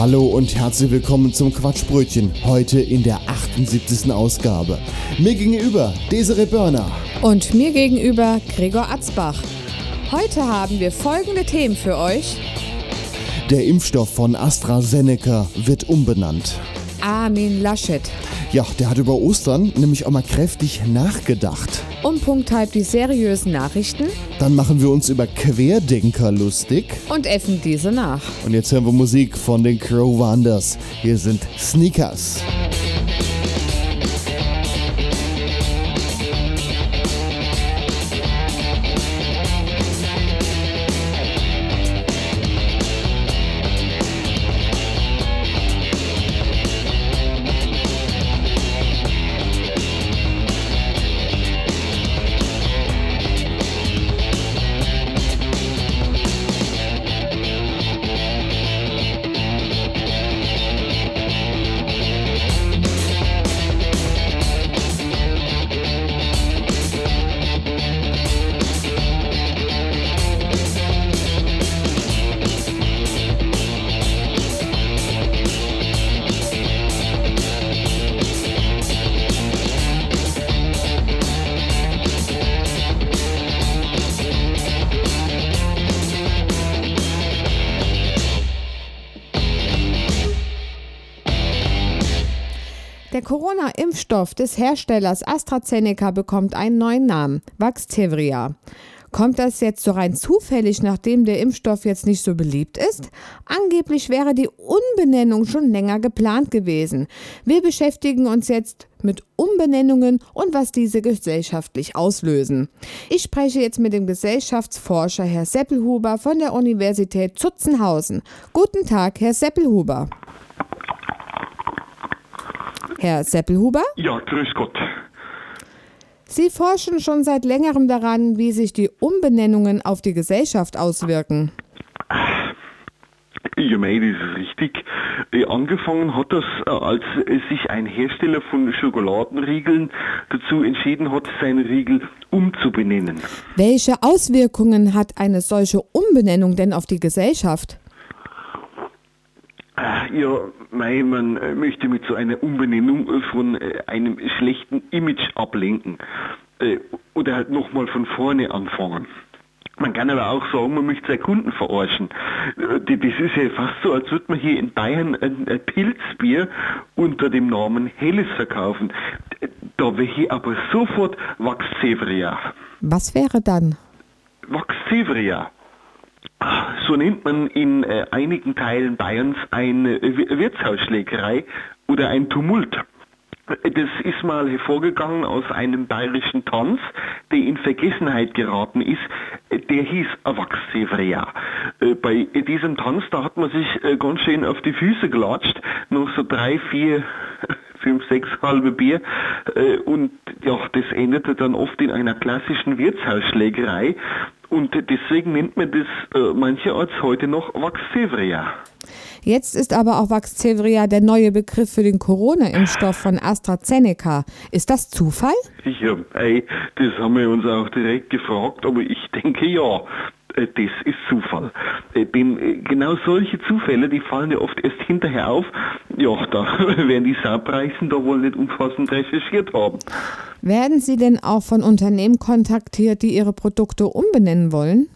Hallo und herzlich willkommen zum Quatschbrötchen. Heute in der 78. Ausgabe. Mir gegenüber Desiree Börner. und mir gegenüber Gregor Atzbach. Heute haben wir folgende Themen für euch. Der Impfstoff von AstraZeneca wird umbenannt. Armin Laschet. Ja, der hat über Ostern nämlich auch mal kräftig nachgedacht. Um Punkt halb die seriösen Nachrichten Dann machen wir uns über Querdenker lustig. und effen diese nach. Und jetzt hören wir Musik von den Crow Wonders. Hier sind Sneakers. Corona-Impfstoff des Herstellers AstraZeneca bekommt einen neuen Namen, Vaxzevria. Kommt das jetzt so rein zufällig, nachdem der Impfstoff jetzt nicht so beliebt ist? Angeblich wäre die Umbenennung schon länger geplant gewesen. Wir beschäftigen uns jetzt mit Umbenennungen und was diese gesellschaftlich auslösen. Ich spreche jetzt mit dem Gesellschaftsforscher Herr Seppelhuber von der Universität Zutzenhausen. Guten Tag, Herr Seppelhuber. Herr Seppelhuber? Ja, grüß Gott. Sie forschen schon seit längerem daran, wie sich die Umbenennungen auf die Gesellschaft auswirken. Ja, mei, das ist richtig. Äh, Angefangen hat das, äh, als äh, sich ein Hersteller von Schokoladenriegeln dazu entschieden hat, seine Riegel umzubenennen. Welche Auswirkungen hat eine solche Umbenennung denn auf die Gesellschaft? Äh, Ja, mei, man äh, möchte mit so einer Umbenennung äh, von äh, einem schlechten Image ablenken. Oder halt nochmal von vorne anfangen. Man kann aber auch sagen, man möchte seine Kunden verarschen. Das ist ja fast so, als würde man hier in Bayern ein, Pilzbier unter dem Namen Helles verkaufen. Da wäre hier aber sofort Vaxzevria. Was wäre dann? Vaxzevria. So nennt man in äh, einigen Teilen Bayerns eine äh, Wirtshausschlägerei oder ein Tumult. Das ist mal hervorgegangen aus einem bayerischen Tanz, der in Vergessenheit geraten ist. Der hieß Vaxzevria. Äh, Bei diesem Tanz, da hat man sich ganz schön auf die Füße gelatscht, noch so drei, vier, fünf, sechs halbe Bier. Und ja, das endete dann oft in einer klassischen Wirtshausschlägerei. Und deswegen nennt man das äh, mancherorts heute noch Vaxzevria. Jetzt ist aber auch Vaxzevria der neue Begriff für den Corona-Impfstoff von AstraZeneca. Ist das Zufall? Ja, ey, das haben wir uns auch direkt gefragt, aber ich denke ja, das ist Zufall. Denn äh, genau solche Zufälle, die fallen ja oft erst hinterher auf. Ja, da werden die Saarpreisen da wohl nicht umfassend recherchiert haben. Werden Sie denn auch von Unternehmen kontaktiert, die ihre Produkte umbenennen wollen?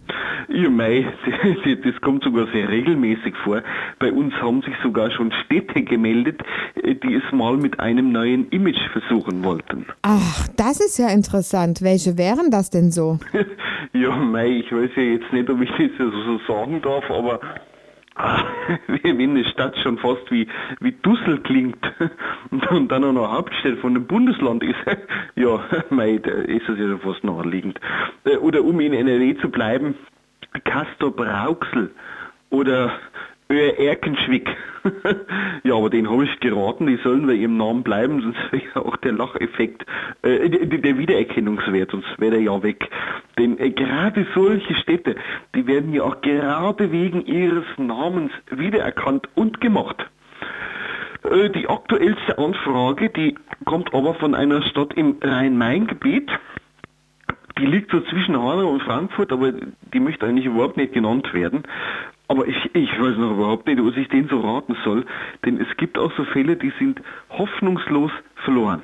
Ja, mei, das kommt sogar sehr regelmäßig vor. Bei uns haben sich sogar schon Städte gemeldet, die es mal mit einem neuen Image versuchen wollten. Ach, das ist ja interessant. Welche wären das denn so? Ja, mei, ich weiß ja jetzt nicht, ob ich das so so sagen darf, aber ah, wenn eine Stadt schon fast wie, wie Dussel klingt und dann auch noch Hauptstadt von einem Bundesland ist, ja, mei, da ist es ja schon fast naheliegend. Äh, Oder um in NRW zu bleiben, Castor Brauxel oder Öhr Erkenschwick. ja, aber den habe ich geraten, die sollen bei ihrem Namen bleiben, sonst wäre ja auch der Lacheffekt, äh, der Wiedererkennungswert, sonst wäre der ja weg. Denn äh, gerade solche Städte, die werden ja auch gerade wegen ihres Namens wiedererkannt und gemacht. Äh, die aktuellste Anfrage, die kommt aber von einer Stadt im Rhein-Main-Gebiet. Die liegt so zwischen Hanau und Frankfurt, aber die möchte eigentlich überhaupt nicht genannt werden. Aber ich, ich weiß noch überhaupt nicht, was ich denen so raten soll, denn es gibt auch so Fälle, die sind hoffnungslos verloren.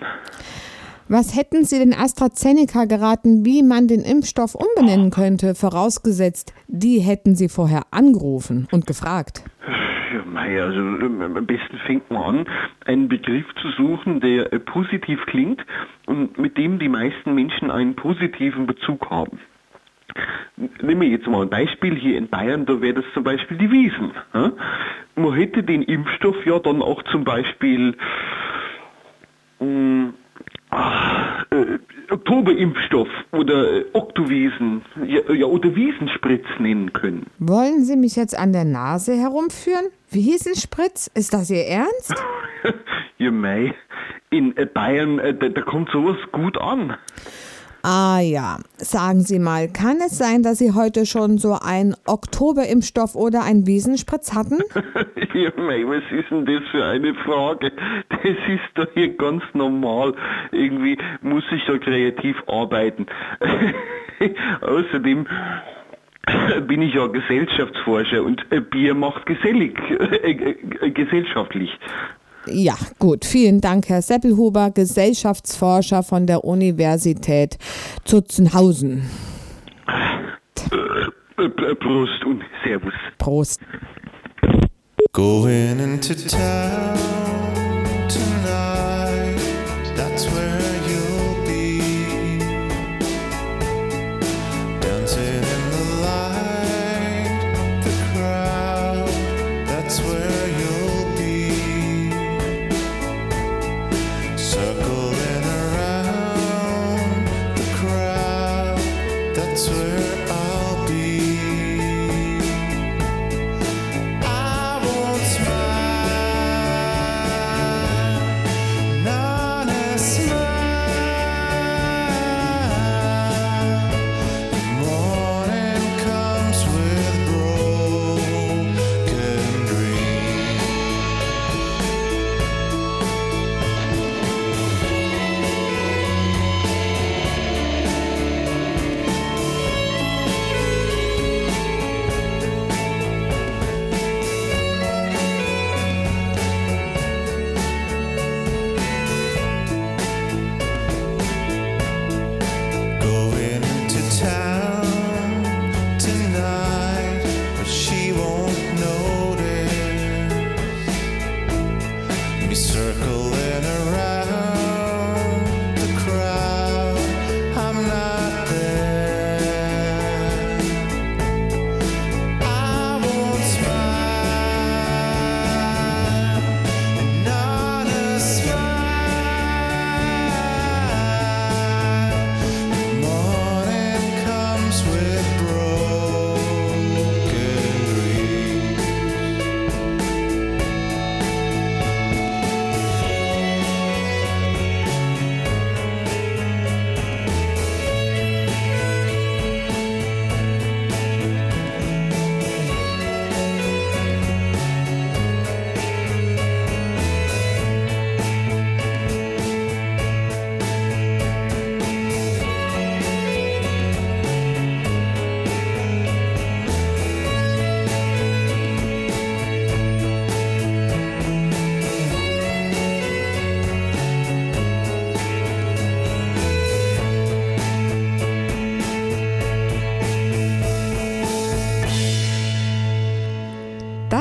Was hätten Sie den AstraZeneca geraten, wie man den Impfstoff umbenennen könnte, vorausgesetzt, die hätten Sie vorher angerufen und gefragt? Ja, also ähm, am besten fängt man an, einen Begriff zu suchen, der äh, positiv klingt und mit dem die meisten Menschen einen positiven Bezug haben. Nehmen wir jetzt mal ein Beispiel hier in Bayern, da wäre das zum Beispiel die Wiesen. Man hätte den Impfstoff ja dann auch zum Beispiel mh, ach, äh, Oktober-Impfstoff oder äh, Oktowiesen ja, ja, oder Wiesenspritz nennen können. Wollen Sie mich jetzt an der Nase herumführen? Wiesenspritz? Ist das Ihr Ernst? ja, mei, in äh, Bayern, äh, da, da kommt sowas gut an. Ah ja, sagen Sie mal, kann es sein, dass Sie heute schon so einen Oktober-Impfstoff oder einen Wiesenspritz hatten? ja, mei, was ist denn das für eine Frage? Das ist doch hier ganz normal. Irgendwie muss ich ja kreativ arbeiten. Außerdem bin ich ja Gesellschaftsforscher und Bier macht gesellig, äh, äh, gesellschaftlich. Ja, gut. Vielen Dank, Herr Seppelhuber, Gesellschaftsforscher von der Universität Zutzenhausen. Prost und Servus. Prost. Going into town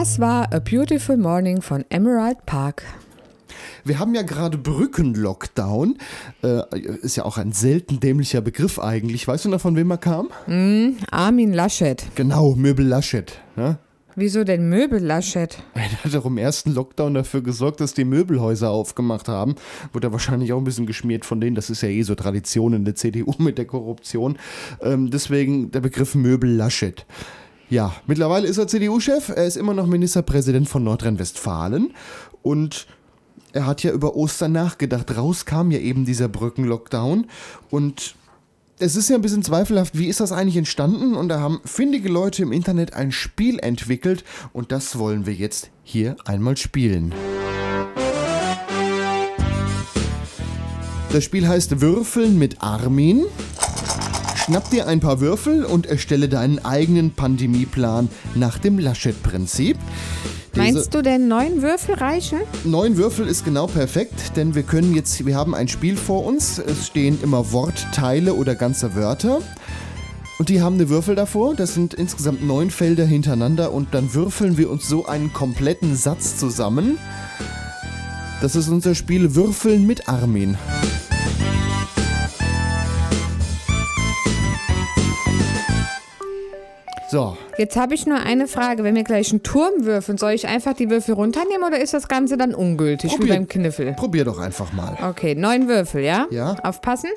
Das war A Beautiful Morning von Emerald Park. Wir haben ja gerade Brückenlockdown. Äh, ist ja auch ein selten dämlicher Begriff eigentlich. Weißt du noch, von wem er kam? Armin Laschet. Genau, Möbel Laschet. Ne? Wieso denn Möbel, Laschet? Er hat auch im ersten Lockdown dafür gesorgt, dass die Möbelhäuser aufgemacht haben. Wurde er wahrscheinlich auch ein bisschen geschmiert von denen. Das ist ja eh so Tradition in der CDU mit der Korruption. Ähm, deswegen der Begriff Möbel Laschet. Ja, mittlerweile ist er CDU-Chef. Er ist immer noch Ministerpräsident von Nordrhein-Westfalen. Und er hat ja über Ostern nachgedacht. Raus kam ja eben dieser Brückenlockdown. Und es ist ja ein bisschen zweifelhaft, wie ist das eigentlich entstanden? Und da haben findige Leute im Internet ein Spiel entwickelt und das wollen wir jetzt hier einmal spielen. Das Spiel heißt Würfeln mit Armin. Schnapp dir ein paar Würfel und erstelle deinen eigenen Pandemieplan nach dem Laschet-Prinzip. Meinst du denn neun Würfel reichen? Neun Würfel ist genau perfekt, denn wir können jetzt, wir haben ein Spiel vor uns. Es stehen immer Wortteile oder ganze Wörter. Und die haben eine Würfel davor. Das sind insgesamt neun Felder hintereinander und dann würfeln wir uns so einen kompletten Satz zusammen. Das ist unser Spiel Würfeln mit Armin. So, Jetzt habe ich nur eine Frage. Wenn wir gleich einen Turm würfeln, soll ich einfach die Würfel runternehmen oder ist das Ganze dann ungültig, wie Probier- beim Kniffel? probier doch einfach mal. Okay, neun Würfel, ja? Ja. Aufpassen.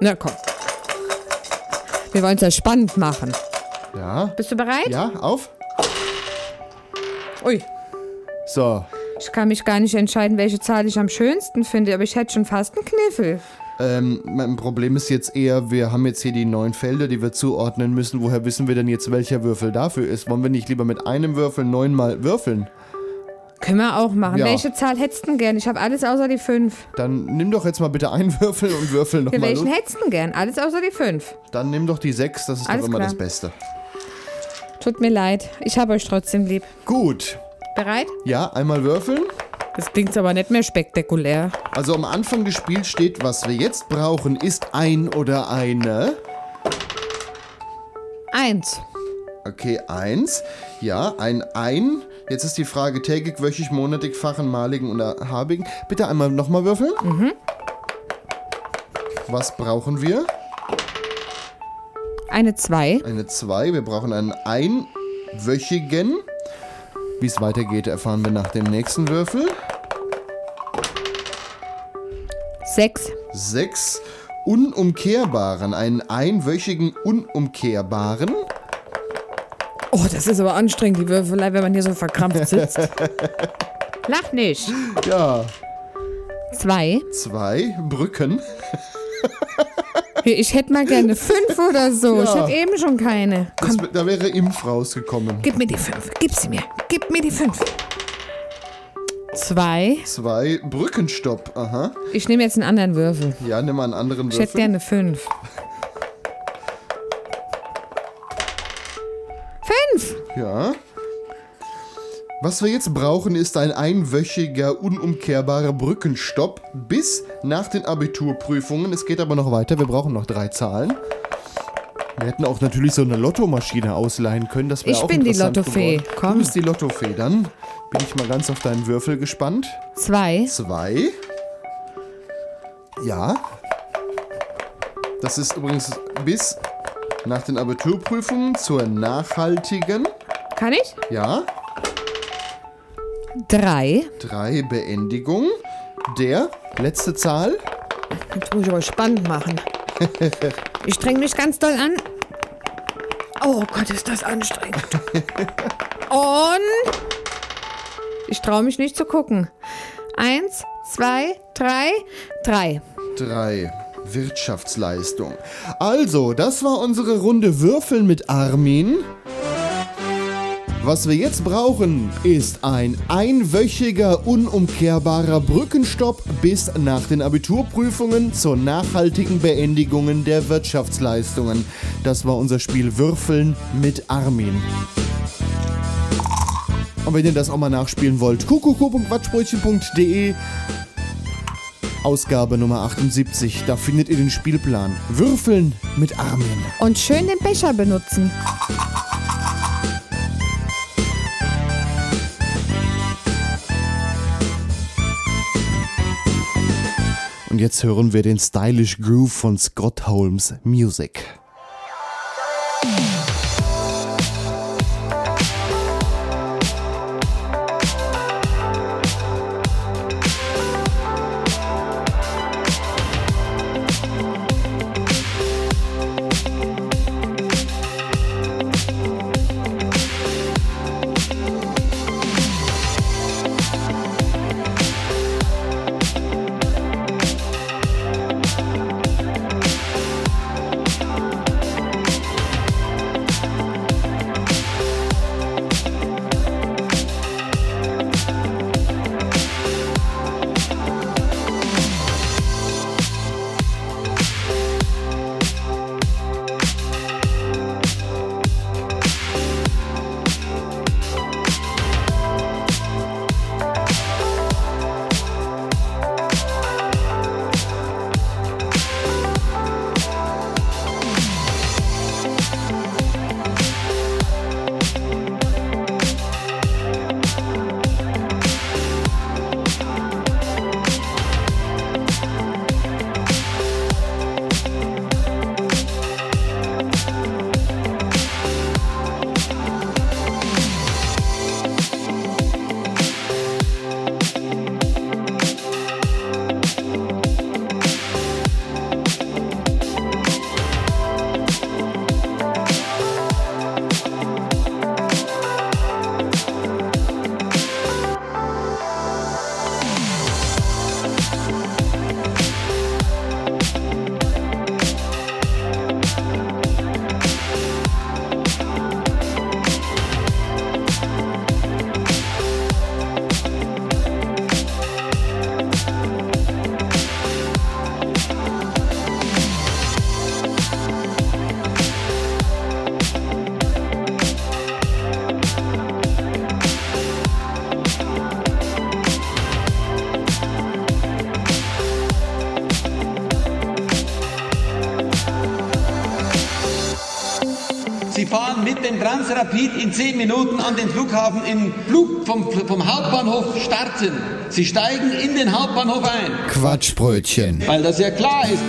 Na komm. Wir wollen es ja spannend machen. Ja, Bist du bereit? ja, auf. Ui, So, ich kann mich gar nicht entscheiden, welche Zahl ich am schönsten finde, aber ich hätte schon fast einen Kniffel. Ähm, mein Problem ist jetzt eher, wir haben jetzt hier die neun Felder, die wir zuordnen müssen. Woher wissen wir denn jetzt, welcher Würfel dafür ist? Wollen wir nicht lieber mit einem Würfel neunmal würfeln? Können wir auch machen. Ja. Welche Zahl hättest du denn gern? Ich habe alles außer die fünf. Dann nimm doch jetzt mal bitte einen Würfel und würfel nochmal. welchen hättest du denn gern? Alles außer die fünf. Dann nimm doch die sechs, das ist Alles doch immer klar. das Beste. Tut mir leid. Ich habe euch trotzdem lieb. Gut. Bereit? Ja, einmal würfeln. Das klingt aber nicht mehr spektakulär. Also am Anfang des Spiels steht, was wir jetzt brauchen, ist ein oder eine. Eins. Okay, eins. Ja, ein ein. Jetzt ist die Frage tägig, wöchig, monatig, fachen, maligen oder habigen. Bitte einmal nochmal würfeln. Mhm. Was brauchen wir? Eine zwei. Eine 2. Wir brauchen einen einwöchigen. Wie es weitergeht, erfahren wir nach dem nächsten Würfel. Sechs. 6. Unumkehrbaren. Einen einwöchigen Unumkehrbaren. Oh, das ist aber anstrengend, die Würfelei, wenn man hier so verkrampft sitzt. Lach nicht. Ja. Zwei. 2. Brücken. Ich hätte mal gerne fünf oder so. Ich Ja. habe eben schon keine. Das, da wäre Impf rausgekommen. Gib mir die fünf. Gib sie mir. Gib mir die fünf. Zwei. 2. Brückenstopp. Aha. Ich nehme jetzt einen anderen Würfel. Ja, nimm mal einen anderen Ich hätte Würfel. gerne fünf. Fünf! Ja. Was wir jetzt brauchen, ist ein einwöchiger, unumkehrbarer Brückenstopp bis nach den Abiturprüfungen. Es geht aber noch weiter. Wir brauchen noch drei Zahlen. Wir hätten auch natürlich so eine Lottomaschine ausleihen können. Das wäre Ich auch bin die interessant Lottofee. geworden. Komm. Du bist die Lottofee. Dann bin ich mal ganz auf deinen Würfel gespannt. Zwei. Zwei. Ja. Das ist übrigens bis nach den Abiturprüfungen zur nachhaltigen. Kann ich? Ja. Drei. Drei Beendigung der letzte Zahl. Jetzt muss ich aber spannend machen. Ich streng mich ganz doll an. Oh Gott, ist das anstrengend. Und ich traue mich nicht zu gucken. Eins, zwei, drei, drei. Drei. Wirtschaftsleistung. Also, das war unsere Runde Würfeln mit Armin. Was wir jetzt brauchen, ist ein einwöchiger, unumkehrbarer Brückenstopp bis nach den Abiturprüfungen zur nachhaltigen Beendigung der Wirtschaftsleistungen. Das war unser Spiel Würfeln mit Armin. Und wenn ihr das auch mal nachspielen wollt, kuckucku.quatschbrötchen.de Ausgabe Nummer 78, da findet ihr den Spielplan. Würfeln mit Armin. Und schön den Becher benutzen. Jetzt hören wir den Stylish Groove von Scott Holmes Music. Transrapid in 10 Minuten an den Flughafen in Flug vom, vom Hauptbahnhof starten. Sie steigen in den Hauptbahnhof ein, Quatschbrötchen. weil das ja klar ist.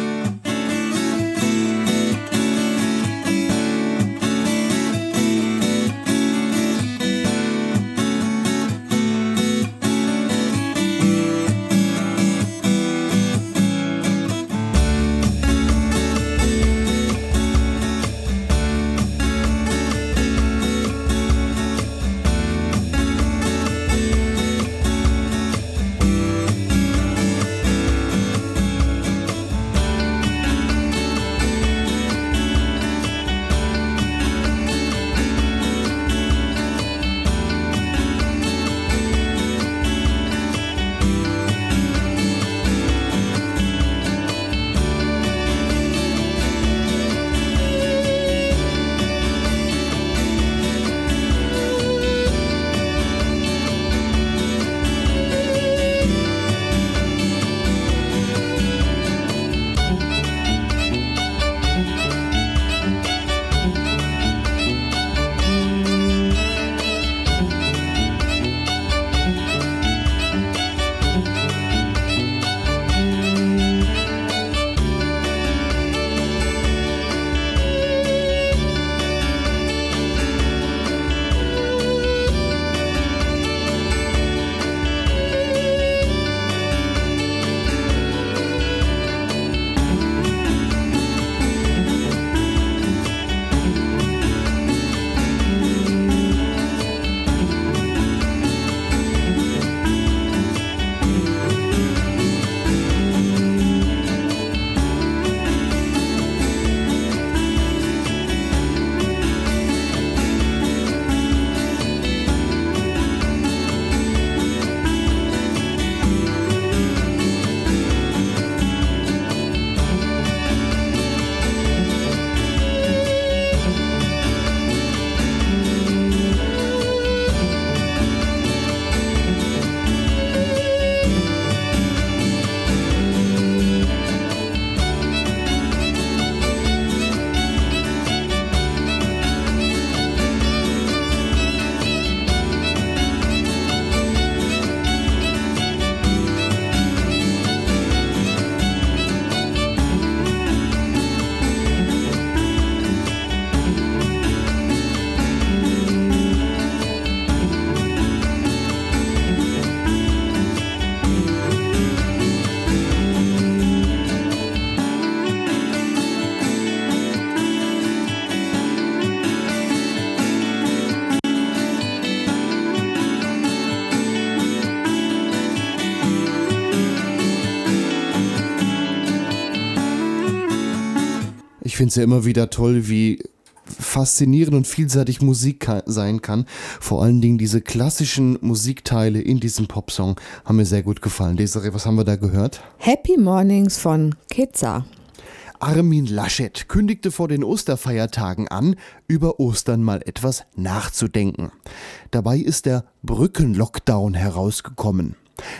Ich finde es ja immer wieder toll, wie faszinierend und vielseitig Musik ka sein kann. Vor allen Dingen diese klassischen Musikteile in diesem Popsong haben mir sehr gut gefallen. Desiree, was haben wir da gehört? Happy Mornings von Kizza. Armin Laschet kündigte vor den Osterfeiertagen an, über Ostern mal etwas nachzudenken. Dabei ist der Brückenlockdown herausgekommen.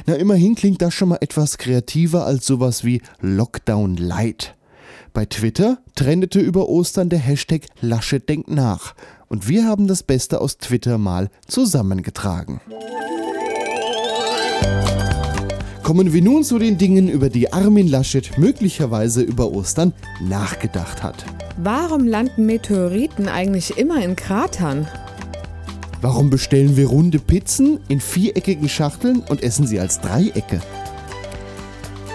Na, immerhin klingt das schon mal etwas kreativer als sowas wie Lockdown Light. Bei Twitter trendete über Ostern der Hashtag Laschet denkt nach. Und wir haben das Beste aus Twitter mal zusammengetragen. Kommen wir nun zu den Dingen, über die Armin Laschet möglicherweise über Ostern nachgedacht hat. Warum landen Meteoriten eigentlich immer in Kratern? Warum bestellen wir runde Pizzen in viereckigen Schachteln und essen sie als Dreiecke?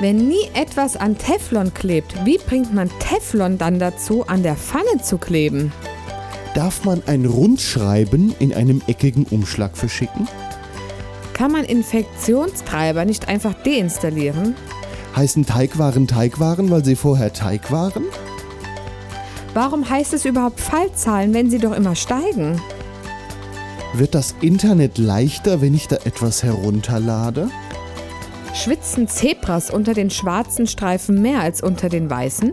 Wenn nie etwas an Teflon klebt, wie bringt man Teflon dann dazu, an der Pfanne zu kleben? Darf man ein Rundschreiben in einem eckigen Umschlag verschicken? Kann man Infektionstreiber nicht einfach deinstallieren? Heißen Teigwaren Teigwaren, weil sie vorher Teig waren? Warum heißt es überhaupt Fallzahlen, wenn sie doch immer steigen? Wird das Internet leichter, wenn ich da etwas herunterlade? Schwitzen Zebras unter den schwarzen Streifen mehr als unter den weißen?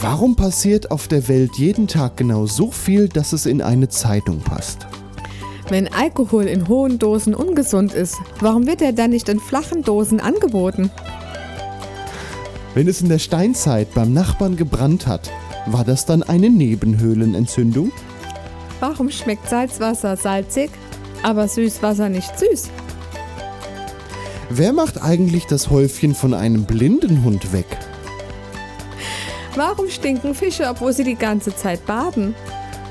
Warum passiert auf der Welt jeden Tag genau so viel, dass es in eine Zeitung passt? Wenn Alkohol in hohen Dosen ungesund ist, warum wird er dann nicht in flachen Dosen angeboten? Wenn es in der Steinzeit beim Nachbarn gebrannt hat, War das dann eine Nebenhöhlenentzündung? Warum schmeckt Salzwasser salzig, aber Süßwasser nicht süß? Wer macht eigentlich das Häufchen von einem blinden Hund weg? Warum stinken Fische, obwohl sie die ganze Zeit baden?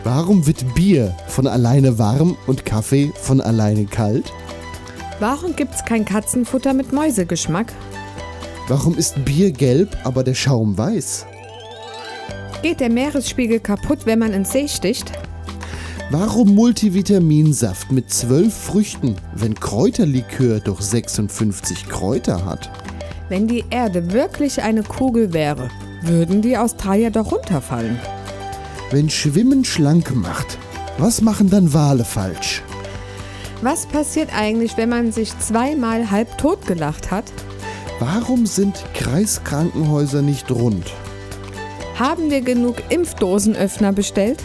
Warum wird Bier von alleine warm und Kaffee von alleine kalt? Warum gibt's kein Katzenfutter mit Mäusegeschmack? Warum ist Bier gelb, aber der Schaum weiß? Geht der Meeresspiegel kaputt, wenn man ins See sticht? Warum Multivitaminsaft mit zwölf Früchten, wenn Kräuterlikör doch 56 Kräuter hat? Wenn die Erde wirklich eine Kugel wäre, würden die Australier doch runterfallen. Wenn Schwimmen schlank macht, was machen dann Wale falsch? Was passiert eigentlich, wenn man sich zweimal halb tot gelacht hat? Warum sind Kreiskrankenhäuser nicht rund? Haben wir genug Impfdosenöffner bestellt?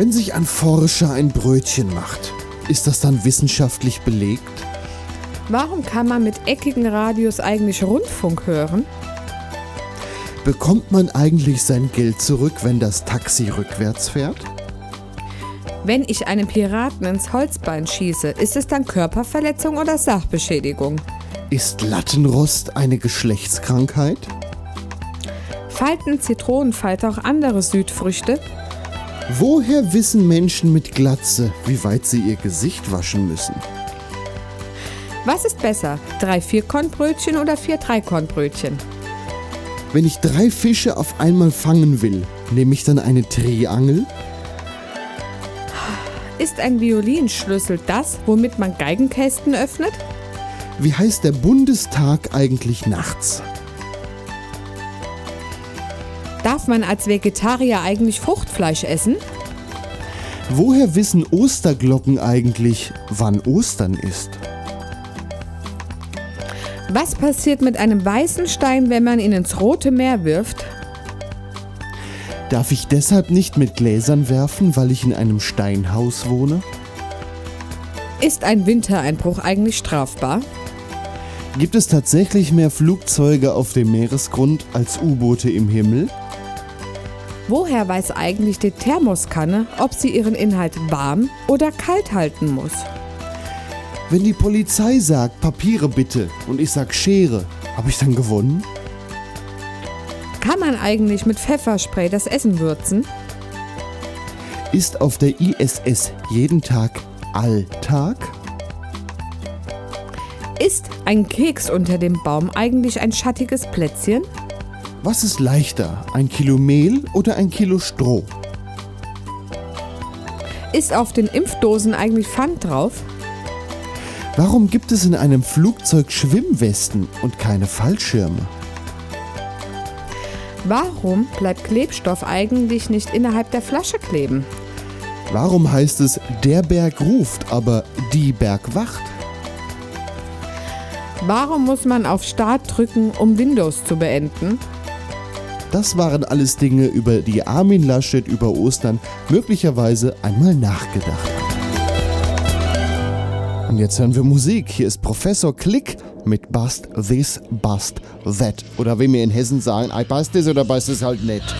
Wenn sich ein Forscher ein Brötchen macht, ist das dann wissenschaftlich belegt? Warum kann man mit eckigen Radios eigentlich Rundfunk hören? Bekommt man eigentlich sein Geld zurück, wenn das Taxi rückwärts fährt? Wenn ich einem Piraten ins Holzbein schieße, ist es dann Körperverletzung oder Sachbeschädigung? Ist Lattenrost eine Geschlechtskrankheit? Falten Zitronenfalter auch andere Südfrüchte? Woher wissen Menschen mit Glatze, wie weit sie ihr Gesicht waschen müssen? Was ist besser, drei Vierkornbrötchen oder vier Dreikornbrötchen? Wenn ich drei Fische auf einmal fangen will, nehme ich dann eine Triangel? Ist ein Violinschlüssel das, womit man Geigenkästen öffnet? Wie heißt der Bundestag eigentlich nachts? Darf man als Vegetarier eigentlich Fruchtfleisch essen? Woher wissen Osterglocken eigentlich, wann Ostern ist? Was passiert mit einem weißen Stein, wenn man ihn ins Rote Meer wirft? Darf ich deshalb nicht mit Gläsern werfen, weil ich in einem Steinhaus wohne? Ist ein Wintereinbruch eigentlich strafbar? Gibt es tatsächlich mehr Flugzeuge auf dem Meeresgrund als U-Boote im Himmel? Woher weiß eigentlich die Thermoskanne, ob sie ihren Inhalt warm oder kalt halten muss? Wenn die Polizei sagt, Papiere bitte, und ich sag Schere, habe ich dann gewonnen? Kann man eigentlich mit Pfefferspray das Essen würzen? Ist auf der ISS jeden Tag Alltag? Ist ein Keks unter dem Baum eigentlich ein schattiges Plätzchen? Was ist leichter, ein Kilo Mehl oder ein Kilo Stroh? Ist auf den Impfdosen eigentlich Pfand drauf? Warum gibt es in einem Flugzeug Schwimmwesten und keine Fallschirme? Warum bleibt Klebstoff eigentlich nicht innerhalb der Flasche kleben? Warum heißt es, der Berg ruft, aber die Berg wacht? Warum muss man auf Start drücken, um Windows zu beenden? Das waren alles Dinge, über die Armin Laschet über Ostern möglicherweise einmal nachgedacht hat. Und jetzt hören wir Musik. Hier ist Professor Klick mit Bust This, Bust That. Oder wie wir in Hessen sagen, I bust this oder bust es halt nicht.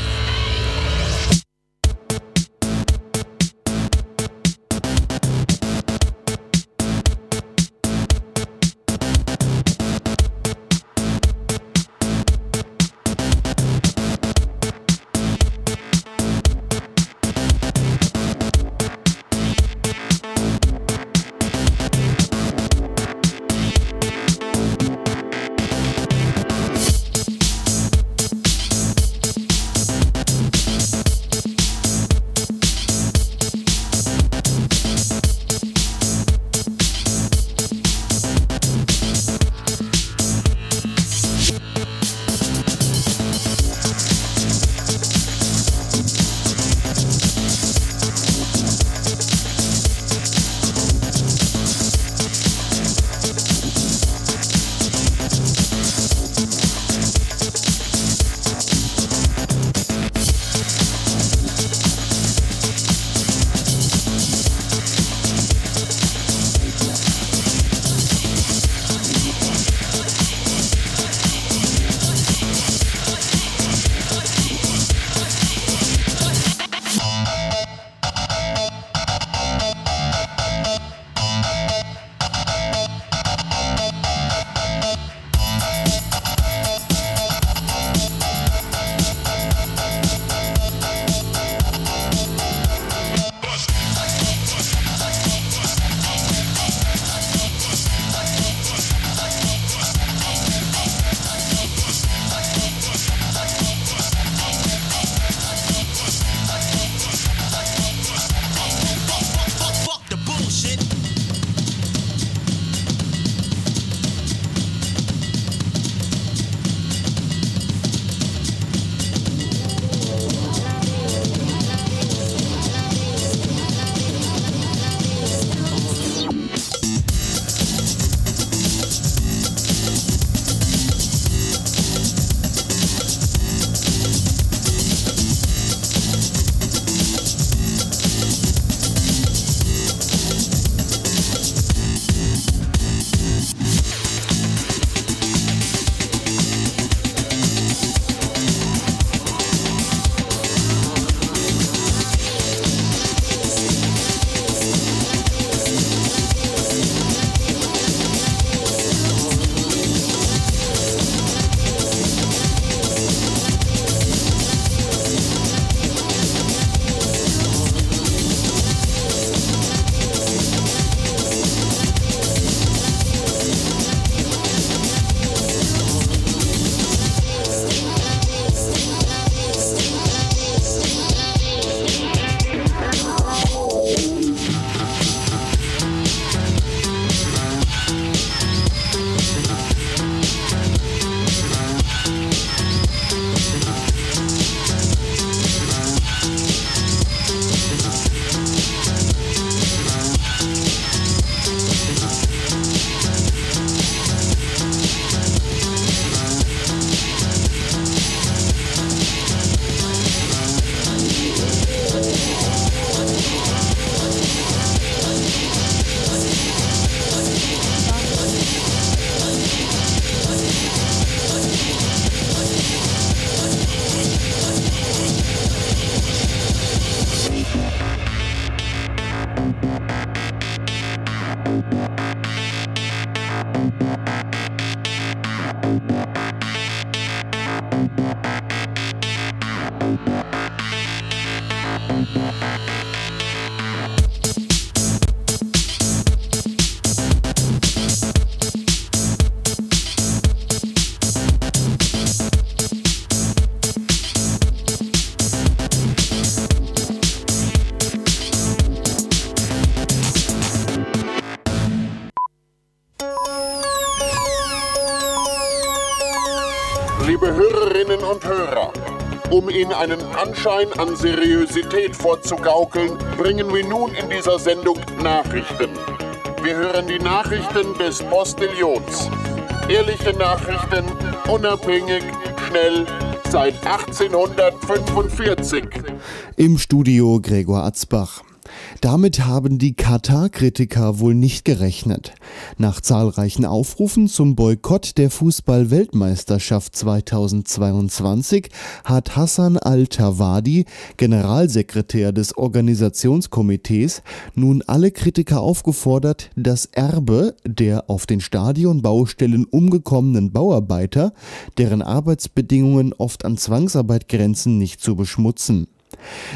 Einen Anschein an Seriosität vorzugaukeln, bringen wir nun in dieser Sendung Nachrichten. Wir hören die Nachrichten des Postillons. Ehrliche Nachrichten, unabhängig, schnell, seit 1845. Im Studio Gregor Atzbach. Damit haben die Katar-Kritiker wohl nicht gerechnet. Nach zahlreichen Aufrufen zum Boykott der Fußball-Weltmeisterschaft 2022 hat Hassan al-Tawadi, Generalsekretär des Organisationskomitees, nun alle Kritiker aufgefordert, das Erbe der auf den Stadionbaustellen umgekommenen Bauarbeiter, deren Arbeitsbedingungen oft an Zwangsarbeit grenzen, nicht zu beschmutzen.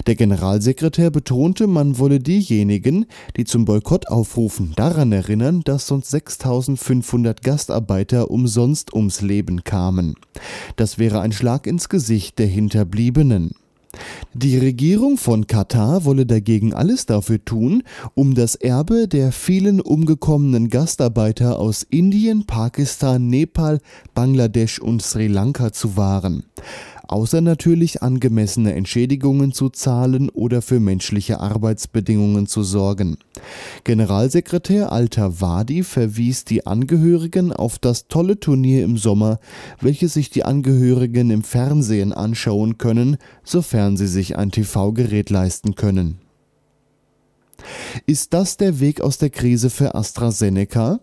Der Generalsekretär betonte, man wolle diejenigen, die zum Boykott aufrufen, daran erinnern, dass sonst 6500 Gastarbeiter umsonst ums Leben kamen. Das wäre ein Schlag ins Gesicht der Hinterbliebenen. Die Regierung von Katar wolle dagegen alles dafür tun, um das Erbe der vielen umgekommenen Gastarbeiter aus Indien, Pakistan, Nepal, Bangladesch und Sri Lanka zu wahren außer natürlich angemessene Entschädigungen zu zahlen oder für menschliche Arbeitsbedingungen zu sorgen. Generalsekretär Alter Wadi verwies die Angehörigen auf das tolle Turnier im Sommer, welches sich die Angehörigen im Fernsehen anschauen können, sofern sie sich ein TV-Gerät leisten können. Ist das der Weg aus der Krise für AstraZeneca?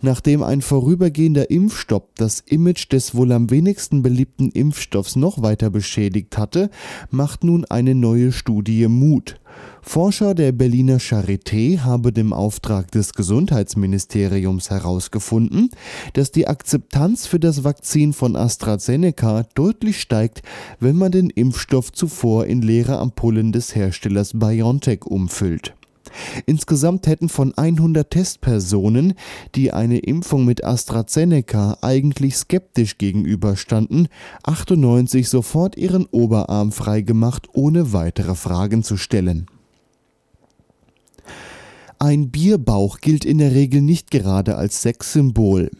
Nachdem ein vorübergehender Impfstopp das Image des wohl am wenigsten beliebten Impfstoffs noch weiter beschädigt hatte, macht nun eine neue Studie Mut. Forscher der Berliner Charité haben im Auftrag des Gesundheitsministeriums herausgefunden, dass die Akzeptanz für das Vakzin von AstraZeneca deutlich steigt, wenn man den Impfstoff zuvor in leere Ampullen des Herstellers BioNTech umfüllt. Insgesamt hätten von 100 Testpersonen, die eine Impfung mit AstraZeneca eigentlich skeptisch gegenüberstanden, 98 sofort ihren Oberarm freigemacht, ohne weitere Fragen zu stellen. Ein Bierbauch gilt in der Regel nicht gerade als Sexsymbol.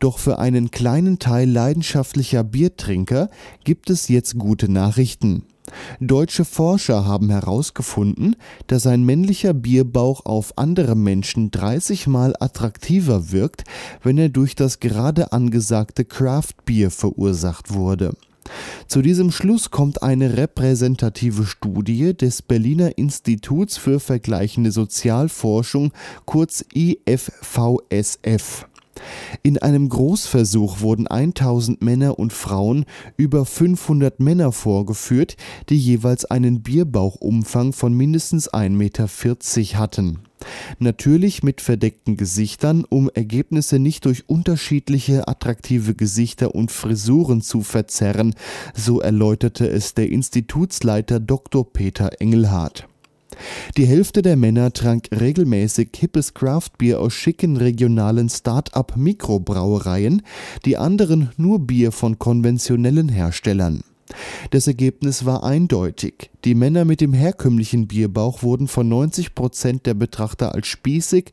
Doch für einen kleinen Teil leidenschaftlicher Biertrinker gibt es jetzt gute Nachrichten. Deutsche Forscher haben herausgefunden, dass ein männlicher Bierbauch auf andere Menschen 30 Mal attraktiver wirkt, wenn er durch das gerade angesagte Craft-Bier verursacht wurde. Zu diesem Schluss kommt eine repräsentative Studie des Berliner Instituts für vergleichende Sozialforschung, kurz IFVSF. In einem Großversuch wurden 1000 Männer und Frauen über 500 Männer vorgeführt, die jeweils einen Bierbauchumfang von mindestens 1,40 Meter hatten. Natürlich mit verdeckten Gesichtern, um Ergebnisse nicht durch unterschiedliche attraktive Gesichter und Frisuren zu verzerren, so erläuterte es der Institutsleiter Dr. Peter Engelhardt. Die Hälfte der Männer trank regelmäßig hippes Craftbier aus schicken regionalen Start-up-Mikrobrauereien, die anderen nur Bier von konventionellen Herstellern. Das Ergebnis war eindeutig. Die Männer mit dem herkömmlichen Bierbauch wurden von 90 Prozent der Betrachter als spießig,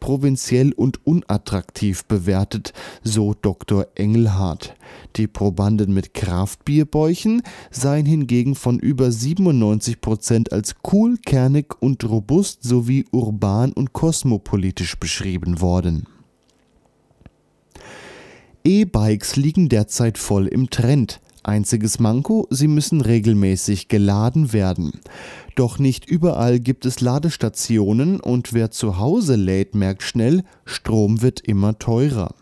provinziell und unattraktiv bewertet, so Dr. Engelhardt. Die Probanden mit Kraftbierbäuchen seien hingegen von über 97 Prozent als cool, kernig und robust sowie urban und kosmopolitisch beschrieben worden. E-Bikes liegen derzeit voll im Trend. Einziges Manko, sie müssen regelmäßig geladen werden. Doch nicht überall gibt es Ladestationen und wer zu Hause lädt, merkt schnell, Strom wird immer teurer.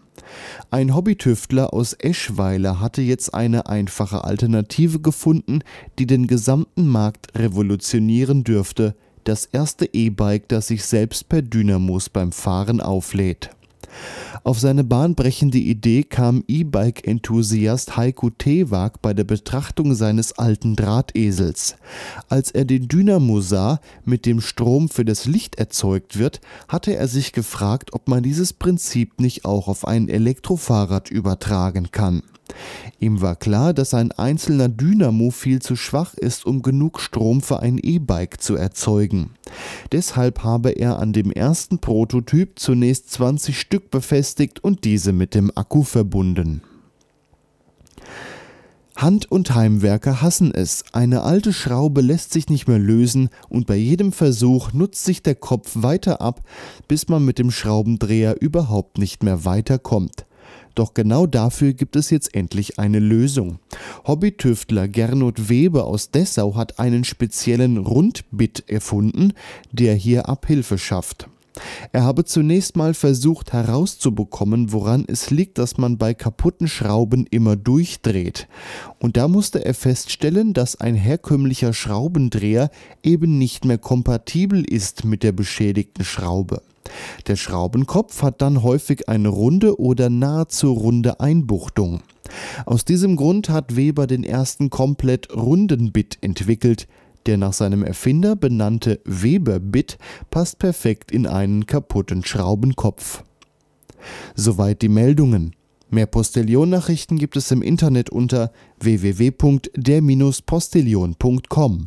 Ein Hobbytüftler aus Eschweiler hatte jetzt eine einfache Alternative gefunden, die den gesamten Markt revolutionieren dürfte. Das erste E-Bike, das sich selbst per Dynamos beim Fahren auflädt. Auf seine bahnbrechende Idee kam E-Bike-Enthusiast Heiko Tewag bei der Betrachtung seines alten Drahtesels. Als er den Dynamo sah, mit dem Strom für das Licht erzeugt wird, hatte er sich gefragt, ob man dieses Prinzip nicht auch auf ein Elektrofahrrad übertragen kann. Ihm war klar, dass ein einzelner Dynamo viel zu schwach ist, um genug Strom für ein E-Bike zu erzeugen. Deshalb habe er an dem ersten Prototyp zunächst 20 Stück befestigt und diese mit dem Akku verbunden. Hand- und Heimwerker hassen es. Eine alte Schraube lässt sich nicht mehr lösen und bei jedem Versuch nutzt sich der Kopf weiter ab, bis man mit dem Schraubendreher überhaupt nicht mehr weiterkommt. Doch genau dafür gibt es jetzt endlich eine Lösung. Hobbytüftler Gernot Weber aus Dessau hat einen speziellen Rundbit erfunden, der hier Abhilfe schafft. Er habe zunächst mal versucht herauszubekommen, woran es liegt, dass man bei kaputten Schrauben immer durchdreht. Und da musste er feststellen, dass ein herkömmlicher Schraubendreher eben nicht mehr kompatibel ist mit der beschädigten Schraube. Der Schraubenkopf hat dann häufig eine runde oder nahezu runde Einbuchtung. Aus diesem Grund hat Weber den ersten komplett runden Bit entwickelt. Der nach seinem Erfinder benannte Weber-Bit passt perfekt in einen kaputten Schraubenkopf. Soweit die Meldungen. Mehr Postillon-Nachrichten gibt es im Internet unter www.der-postillon.com.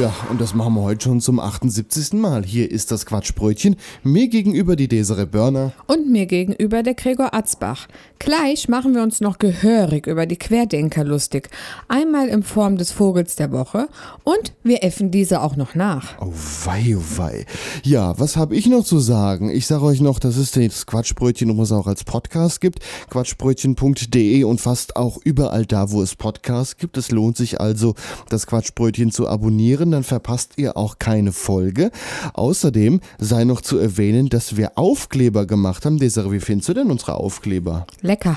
Ja, und das machen wir heute schon zum 78. Mal. Hier ist das Quatschbrötchen. Mir gegenüber die Desiree Börner. und mir gegenüber der Gregor Atzbach. Gleich machen wir uns noch gehörig über die Querdenker lustig. Einmal in Form des Vogels der Woche und wir äffen diese auch noch nach. Oh wei, oh wei. Ja, was habe ich noch zu sagen? Ich sage euch noch, dass es das Quatschbrötchen was es auch als Podcast gibt. Quatschbrötchen.de und fast auch überall da, wo es Podcasts gibt. Es lohnt sich also, das Quatschbrötchen zu abonnieren, dann verpasst ihr auch keine Folge. Außerdem sei noch zu erwähnen, dass wir Aufkleber gemacht haben. Desiree, wie findest du denn unsere Aufkleber? Lecker.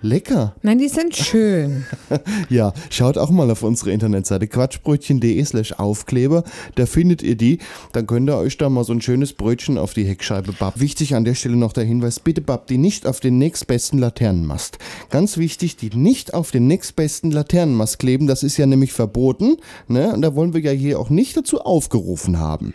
Lecker. Nein, die sind schön. Ja, schaut auch mal auf unsere Internetseite quatschbrötchen.de slash Aufkleber. Da findet ihr die. Dann könnt ihr euch da mal so ein schönes Brötchen auf die Heckscheibe bappen. Wichtig an der Stelle noch der Hinweis, bitte babbt die nicht auf den nächstbesten Laternenmast. Ganz wichtig, die nicht auf den nächstbesten Laternenmast kleben. Das ist ja nämlich verboten. Ne? Und da wollen wir ja hier auch nicht dazu aufgerufen haben.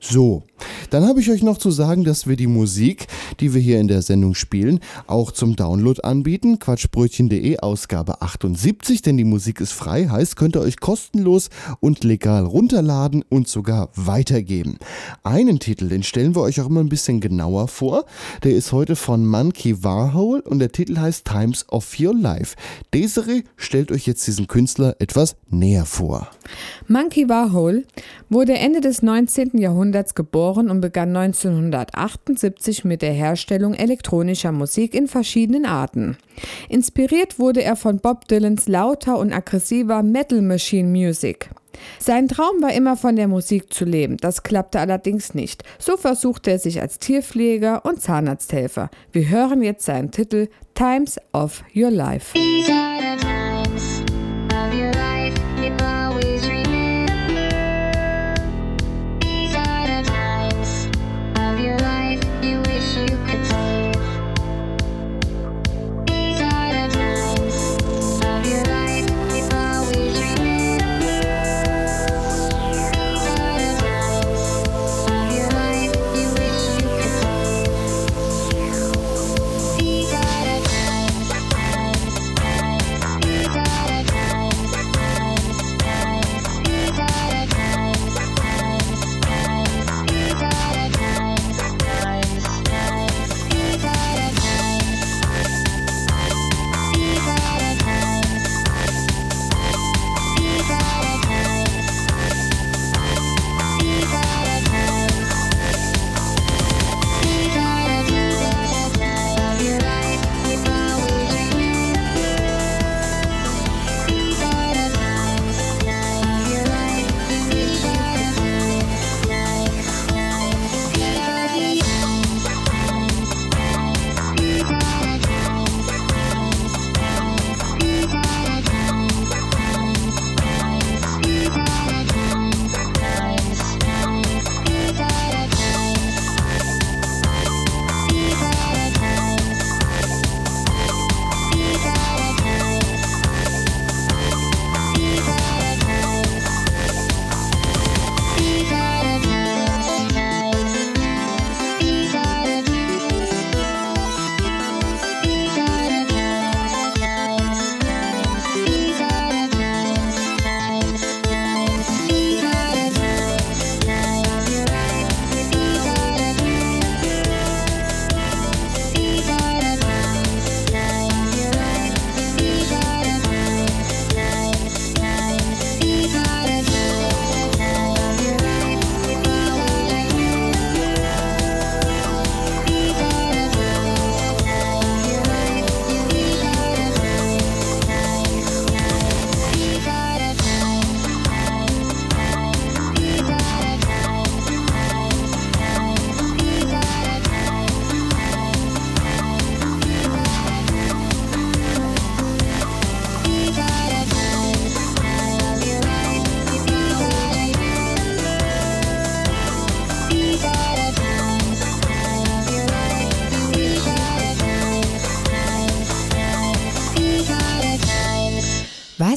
So, dann habe ich euch noch zu sagen, dass wir die Musik, die wir hier in der Sendung spielen, auch zum Download anbieten. Quatschbrötchen.de Ausgabe 78, denn die Musik ist frei, heißt, könnt ihr euch kostenlos und legal runterladen und sogar weitergeben. Einen Titel, den stellen wir euch auch immer ein bisschen genauer vor. Der ist heute von Monkey Warhol und der Titel heißt Times of Your Life. Desiree stellt euch jetzt diesen Künstler etwas näher vor. Monkey Warhol wurde Ende des 19. Jahrhunderts geboren und begann 1978 mit der Herstellung elektronischer Musik in verschiedenen Arten. Inspiriert wurde er von Bob Dylans lauter und aggressiver Metal Machine Music. Sein Traum war immer von der Musik zu leben, das klappte allerdings nicht. So versuchte er sich als Tierpfleger und Zahnarzthelfer. Wir hören jetzt seinen Titel Times of Your Life.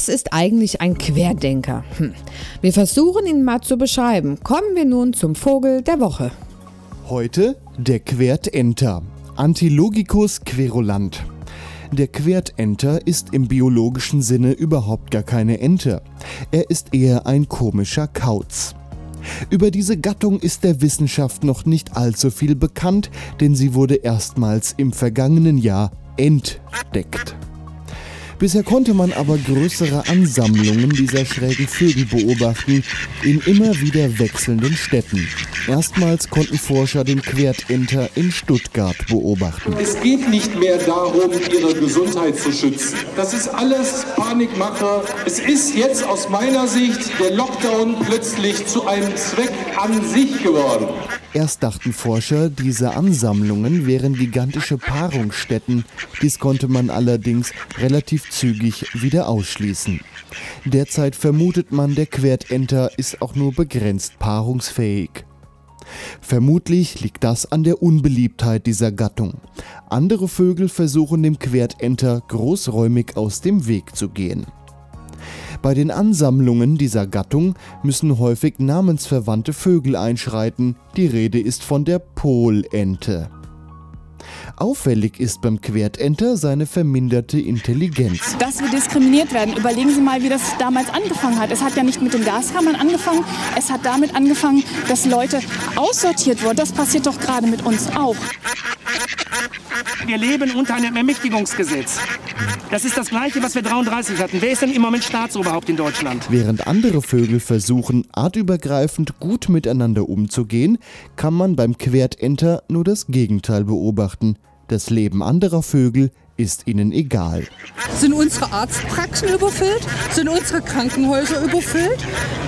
Ist eigentlich ein Querdenker? Hm. Wir versuchen ihn mal zu beschreiben. Kommen wir nun zum Vogel der Woche. Heute der Quertenter. Antilogicus querulant. Der Quertenter ist im biologischen Sinne überhaupt gar keine Ente. Er ist eher ein komischer Kauz. Über diese Gattung ist der Wissenschaft noch nicht allzu viel bekannt, denn sie wurde erstmals im vergangenen Jahr entdeckt. Bisher konnte man aber größere Ansammlungen dieser schrägen Vögel beobachten, in immer wieder wechselnden Städten. Erstmals konnten Forscher den Quertenter in Stuttgart beobachten. Es geht nicht mehr darum, ihre Gesundheit zu schützen. Das ist alles Panikmache. Es ist jetzt aus meiner Sicht der Lockdown plötzlich zu einem Zweck an sich geworden. Erst dachten Forscher, diese Ansammlungen wären gigantische Paarungsstätten. Dies konnte man allerdings relativ zügig wieder ausschließen. Derzeit vermutet man, der Quertenter ist auch nur begrenzt paarungsfähig. Vermutlich liegt das an der Unbeliebtheit dieser Gattung. Andere Vögel versuchen dem Quertenter großräumig aus dem Weg zu gehen. Bei den Ansammlungen dieser Gattung müssen häufig namensverwandte Vögel einschreiten. Die Rede ist von der Polente. Auffällig ist beim Quertenter seine verminderte Intelligenz. dass wir diskriminiert werden. Überlegen Sie mal, wie das damals angefangen hat. Es hat ja nicht mit den Gaskammern angefangen, es hat damit angefangen, dass Leute aussortiert wurden. Das passiert doch gerade mit uns auch. Wir leben unter einem Ermächtigungsgesetz. Das ist das Gleiche, was wir 33 hatten. Wer ist denn im Moment Staatsoberhaupt in Deutschland? Während andere Vögel versuchen, artübergreifend gut miteinander umzugehen, kann man beim Quertenter nur das Gegenteil beobachten. Das Leben anderer Vögel ist ihnen egal. Sind unsere Arztpraxen überfüllt? Sind unsere Krankenhäuser überfüllt?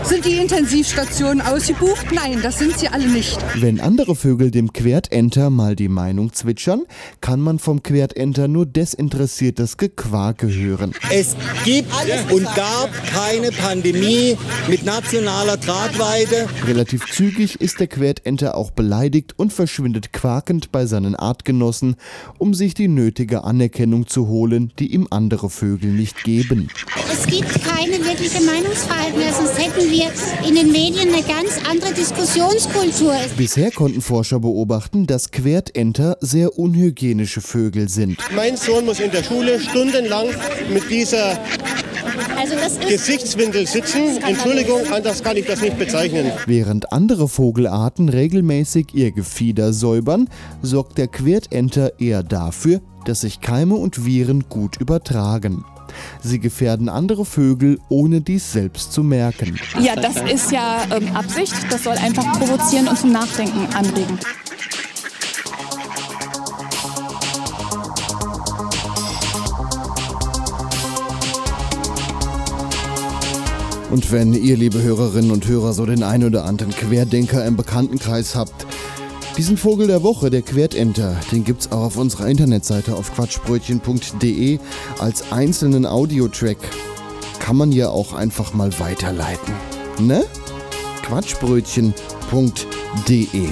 Sind die Intensivstationen ausgebucht? Nein, das sind sie alle nicht. Wenn andere Vögel dem Quertenter mal die Meinung zwitschern, kann man vom Quertenter nur desinteressiertes Gequake hören. Es gibt und gab keine Pandemie mit nationaler Tragweite. Relativ zügig ist der Quertenter auch beleidigt und verschwindet quakend bei seinen Artgenossen, um sich die nötige Anerkennung zu holen, die ihm andere Vögel nicht geben. Es gibt keine wirkliche Meinungsfreiheit mehr, sonst hätten wir in den Medien eine ganz andere Diskussionskultur. Bisher konnten Forscher beobachten, dass Quertenter sehr unhygienische Vögel sind. Mein Sohn muss in der Schule stundenlang mit dieser Also das ist Gesichtswindel sitzen. Entschuldigung, anders kann ich das nicht bezeichnen. Während andere Vogelarten regelmäßig ihr Gefieder säubern, sorgt der Quertenter eher dafür, dass sich Keime und Viren gut übertragen. Sie gefährden andere Vögel, ohne dies selbst zu merken. Ja, das ist ja ähm, Absicht. Das soll einfach provozieren und zum Nachdenken anregen. Und wenn ihr, liebe Hörerinnen und Hörer, so den ein oder anderen Querdenker im Bekanntenkreis habt, diesen Vogel der Woche, der Quertenter, den gibt's auch auf unserer Internetseite auf quatschbrötchen.de als einzelnen Audiotrack. Kann man ja auch einfach mal weiterleiten. Ne? quatschbrötchen.de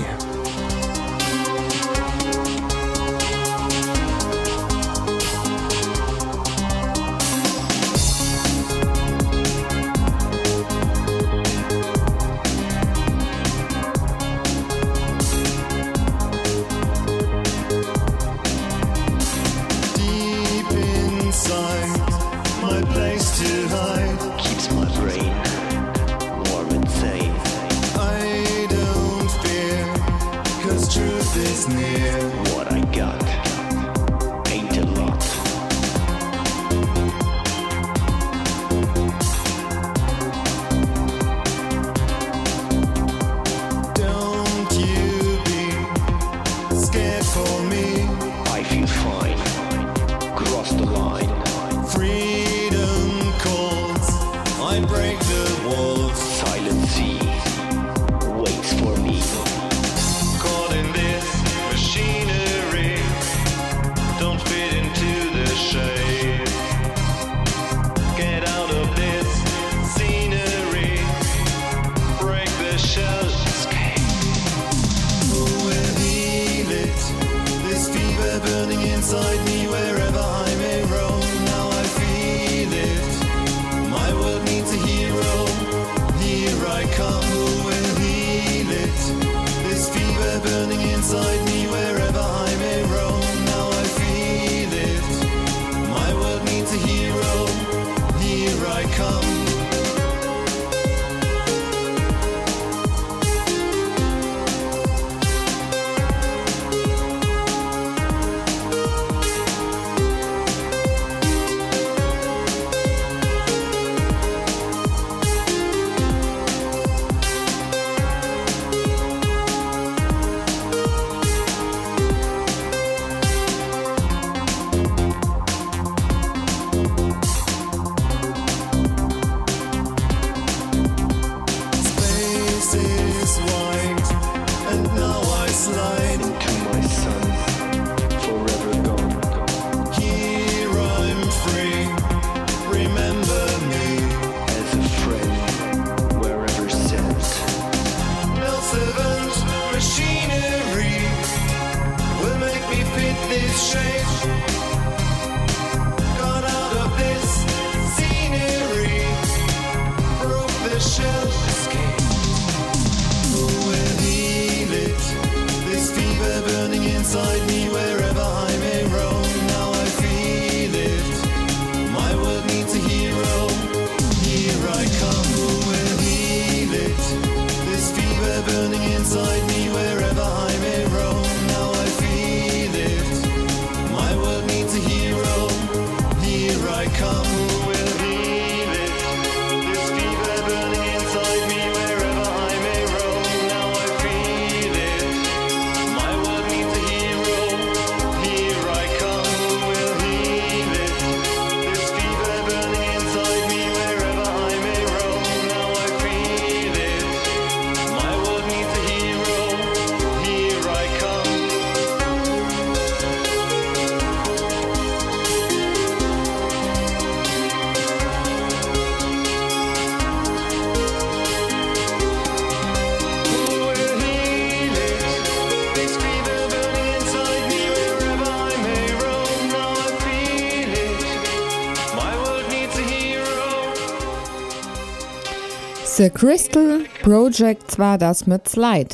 Crystal Project war das mit Slide.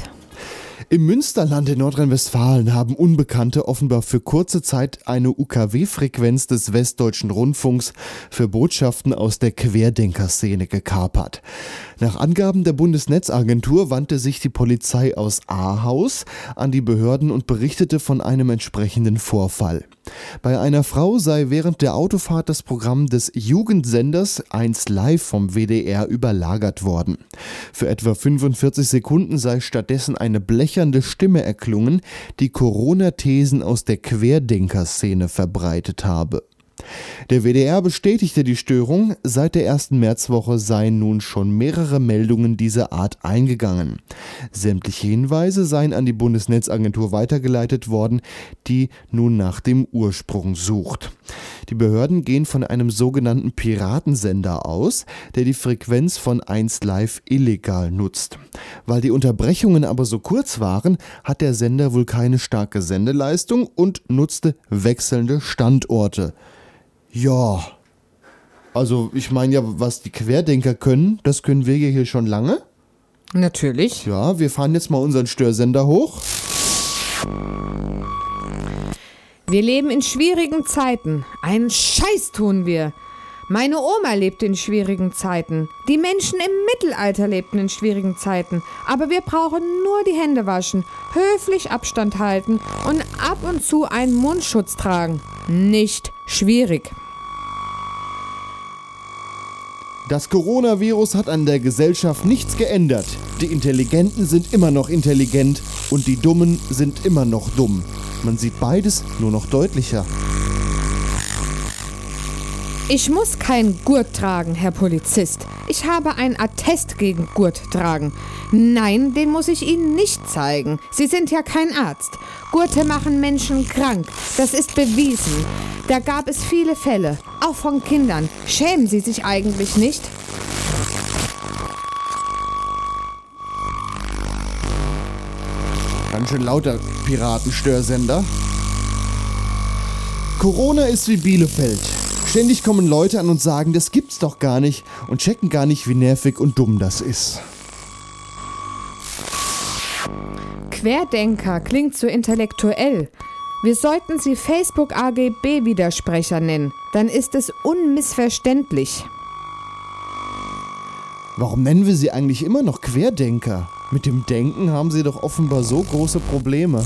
Im Münsterland in Nordrhein-Westfalen haben Unbekannte offenbar für kurze Zeit eine UKW-Frequenz des Westdeutschen Rundfunks für Botschaften aus der Querdenkerszene gekapert. Nach Angaben der Bundesnetzagentur wandte sich die Polizei aus Ahaus an die Behörden und berichtete von einem entsprechenden Vorfall. Bei einer Frau sei während der Autofahrt das Programm des Jugendsenders 1 Live vom WDR überlagert worden. Für etwa 45 Sekunden sei stattdessen eine blechernde Stimme erklungen, die Corona-Thesen aus der Querdenkerszene verbreitet habe. Der WDR bestätigte die Störung. Seit der ersten Märzwoche seien nun schon mehrere Meldungen dieser Art eingegangen. Sämtliche Hinweise seien an die Bundesnetzagentur weitergeleitet worden, die nun nach dem Ursprung sucht. Die Behörden gehen von einem sogenannten Piratensender aus, der die Frequenz von 1 Live illegal nutzt. Weil die Unterbrechungen aber so kurz waren, hat der Sender wohl keine starke Sendeleistung und nutzte wechselnde Standorte. Ja. Also, ich meine ja, was die Querdenker können, das können wir hier schon lange. Natürlich. Ja, wir fahren jetzt mal unseren Störsender hoch. Wir leben in schwierigen Zeiten. Einen Scheiß tun wir. Meine Oma lebte in schwierigen Zeiten. Die Menschen im Mittelalter lebten in schwierigen Zeiten. Aber wir brauchen nur die Hände waschen, höflich Abstand halten und ab und zu einen Mundschutz tragen. Nicht schwierig. Das Coronavirus hat an der Gesellschaft nichts geändert. Die Intelligenten sind immer noch intelligent und die Dummen sind immer noch dumm. Man sieht beides nur noch deutlicher. Ich muss keinen Gurt tragen, Herr Polizist. Ich habe ein Attest gegen Gurt tragen. Nein, den muss ich Ihnen nicht zeigen. Sie sind ja kein Arzt. Gurte machen Menschen krank. Das ist bewiesen. Da gab es viele Fälle, auch von Kindern. Schämen Sie sich eigentlich nicht? Ganz schön lauter Piratenstörsender. Corona ist wie Bielefeld. Ständig kommen Leute an und sagen, das gibt's doch gar nicht und checken gar nicht, wie nervig und dumm das ist. Querdenker klingt so intellektuell. Wir sollten sie Facebook AGB-Widersprecher nennen. Dann ist es unmissverständlich. Warum nennen wir sie eigentlich immer noch Querdenker? Mit dem Denken haben sie doch offenbar so große Probleme.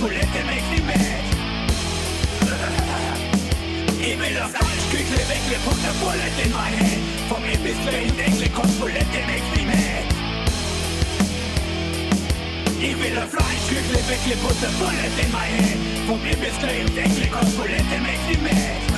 Bullet in mich nicht mehr. Ich will das Fleischküchle, wegle, putte Bullet in my head, vom Imbissle und Eckle kommt Bullet in mich nicht mehr. Ich will ein Fleischküchle, wegle, putte Bullet in my head, vom Imbissle und Eckle kommt Bullet in mich nicht mehr.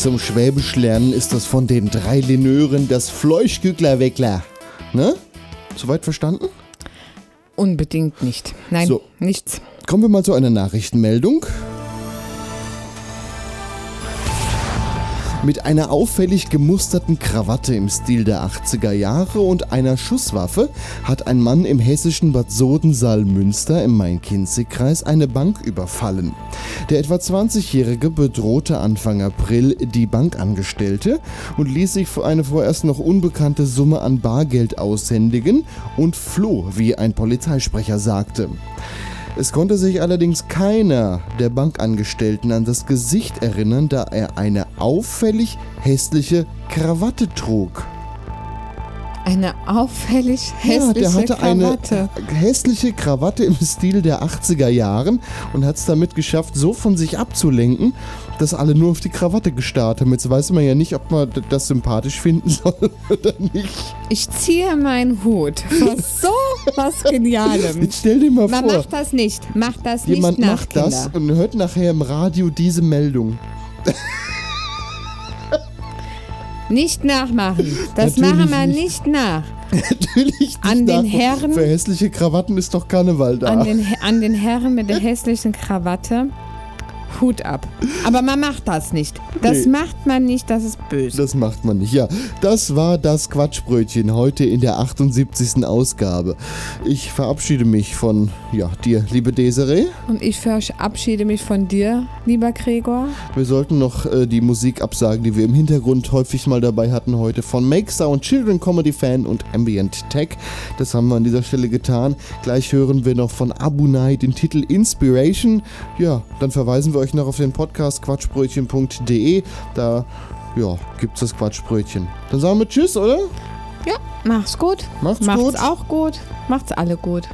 Zum Schwäbisch lernen ist das von den drei Leneuren, das Fleuschkügler-Weckler. Ne? Soweit verstanden? Unbedingt nicht. Nein, So. nichts. Kommen wir mal zu einer Nachrichtenmeldung. Mit einer auffällig gemusterten Krawatte im Stil der 80er Jahre und einer Schusswaffe hat ein Mann im hessischen Bad Sodensaal-Münster im Main-Kinzig-Kreis eine Bank überfallen. Der etwa 20-Jährige bedrohte Anfang April die Bankangestellte und ließ sich für eine vorerst noch unbekannte Summe an Bargeld aushändigen und floh, wie ein Polizeisprecher sagte. Es konnte sich allerdings keiner der Bankangestellten an das Gesicht erinnern, da er eine auffällig hässliche Krawatte trug. Eine auffällig Ja, hässliche der hatte Krawatte. eine hässliche Krawatte im Stil der 80er Jahren und hat es damit geschafft, so von sich abzulenken, dass alle nur auf die Krawatte gestarrt haben. Jetzt weiß man ja nicht, ob man das sympathisch finden soll oder nicht. Ich ziehe meinen Hut vor so was Genialem. Jetzt stell dir mal Man vor, macht das nicht. Macht das jemand nicht nach, macht das Kinder. und hört nachher im Radio diese Meldung. Nicht nachmachen. Das Natürlich machen wir nicht. nicht nach. Natürlich An den Herren, Für hässliche Krawatten ist doch Karneval da. an den, an den Herren mit der hässlichen Krawatte. Hut ab. Aber man macht das nicht. Das Nee. macht man nicht, das ist böse. Das macht man nicht. Ja, das war das Quatschbrötchen heute in der 78. Ausgabe. Ich verabschiede mich von ja, dir, liebe Desiree. Und ich verabschiede mich von dir, lieber Gregor. Wir sollten noch äh, die Musik absagen, die wir im Hintergrund häufig mal dabei hatten heute von Make Sound, Children Comedy Fan und Ambient Tech. Das haben wir an dieser Stelle getan. Gleich hören wir noch von Abu Nai den Titel Inspiration. Ja, dann verweisen wir euch noch auf den Podcast quatschbrötchen.de. Da ja, gibt's das Quatschbrötchen. Dann sagen wir Tschüss, oder? Ja, mach's gut. Macht's Macht's gut. auch gut. Macht's alle gut.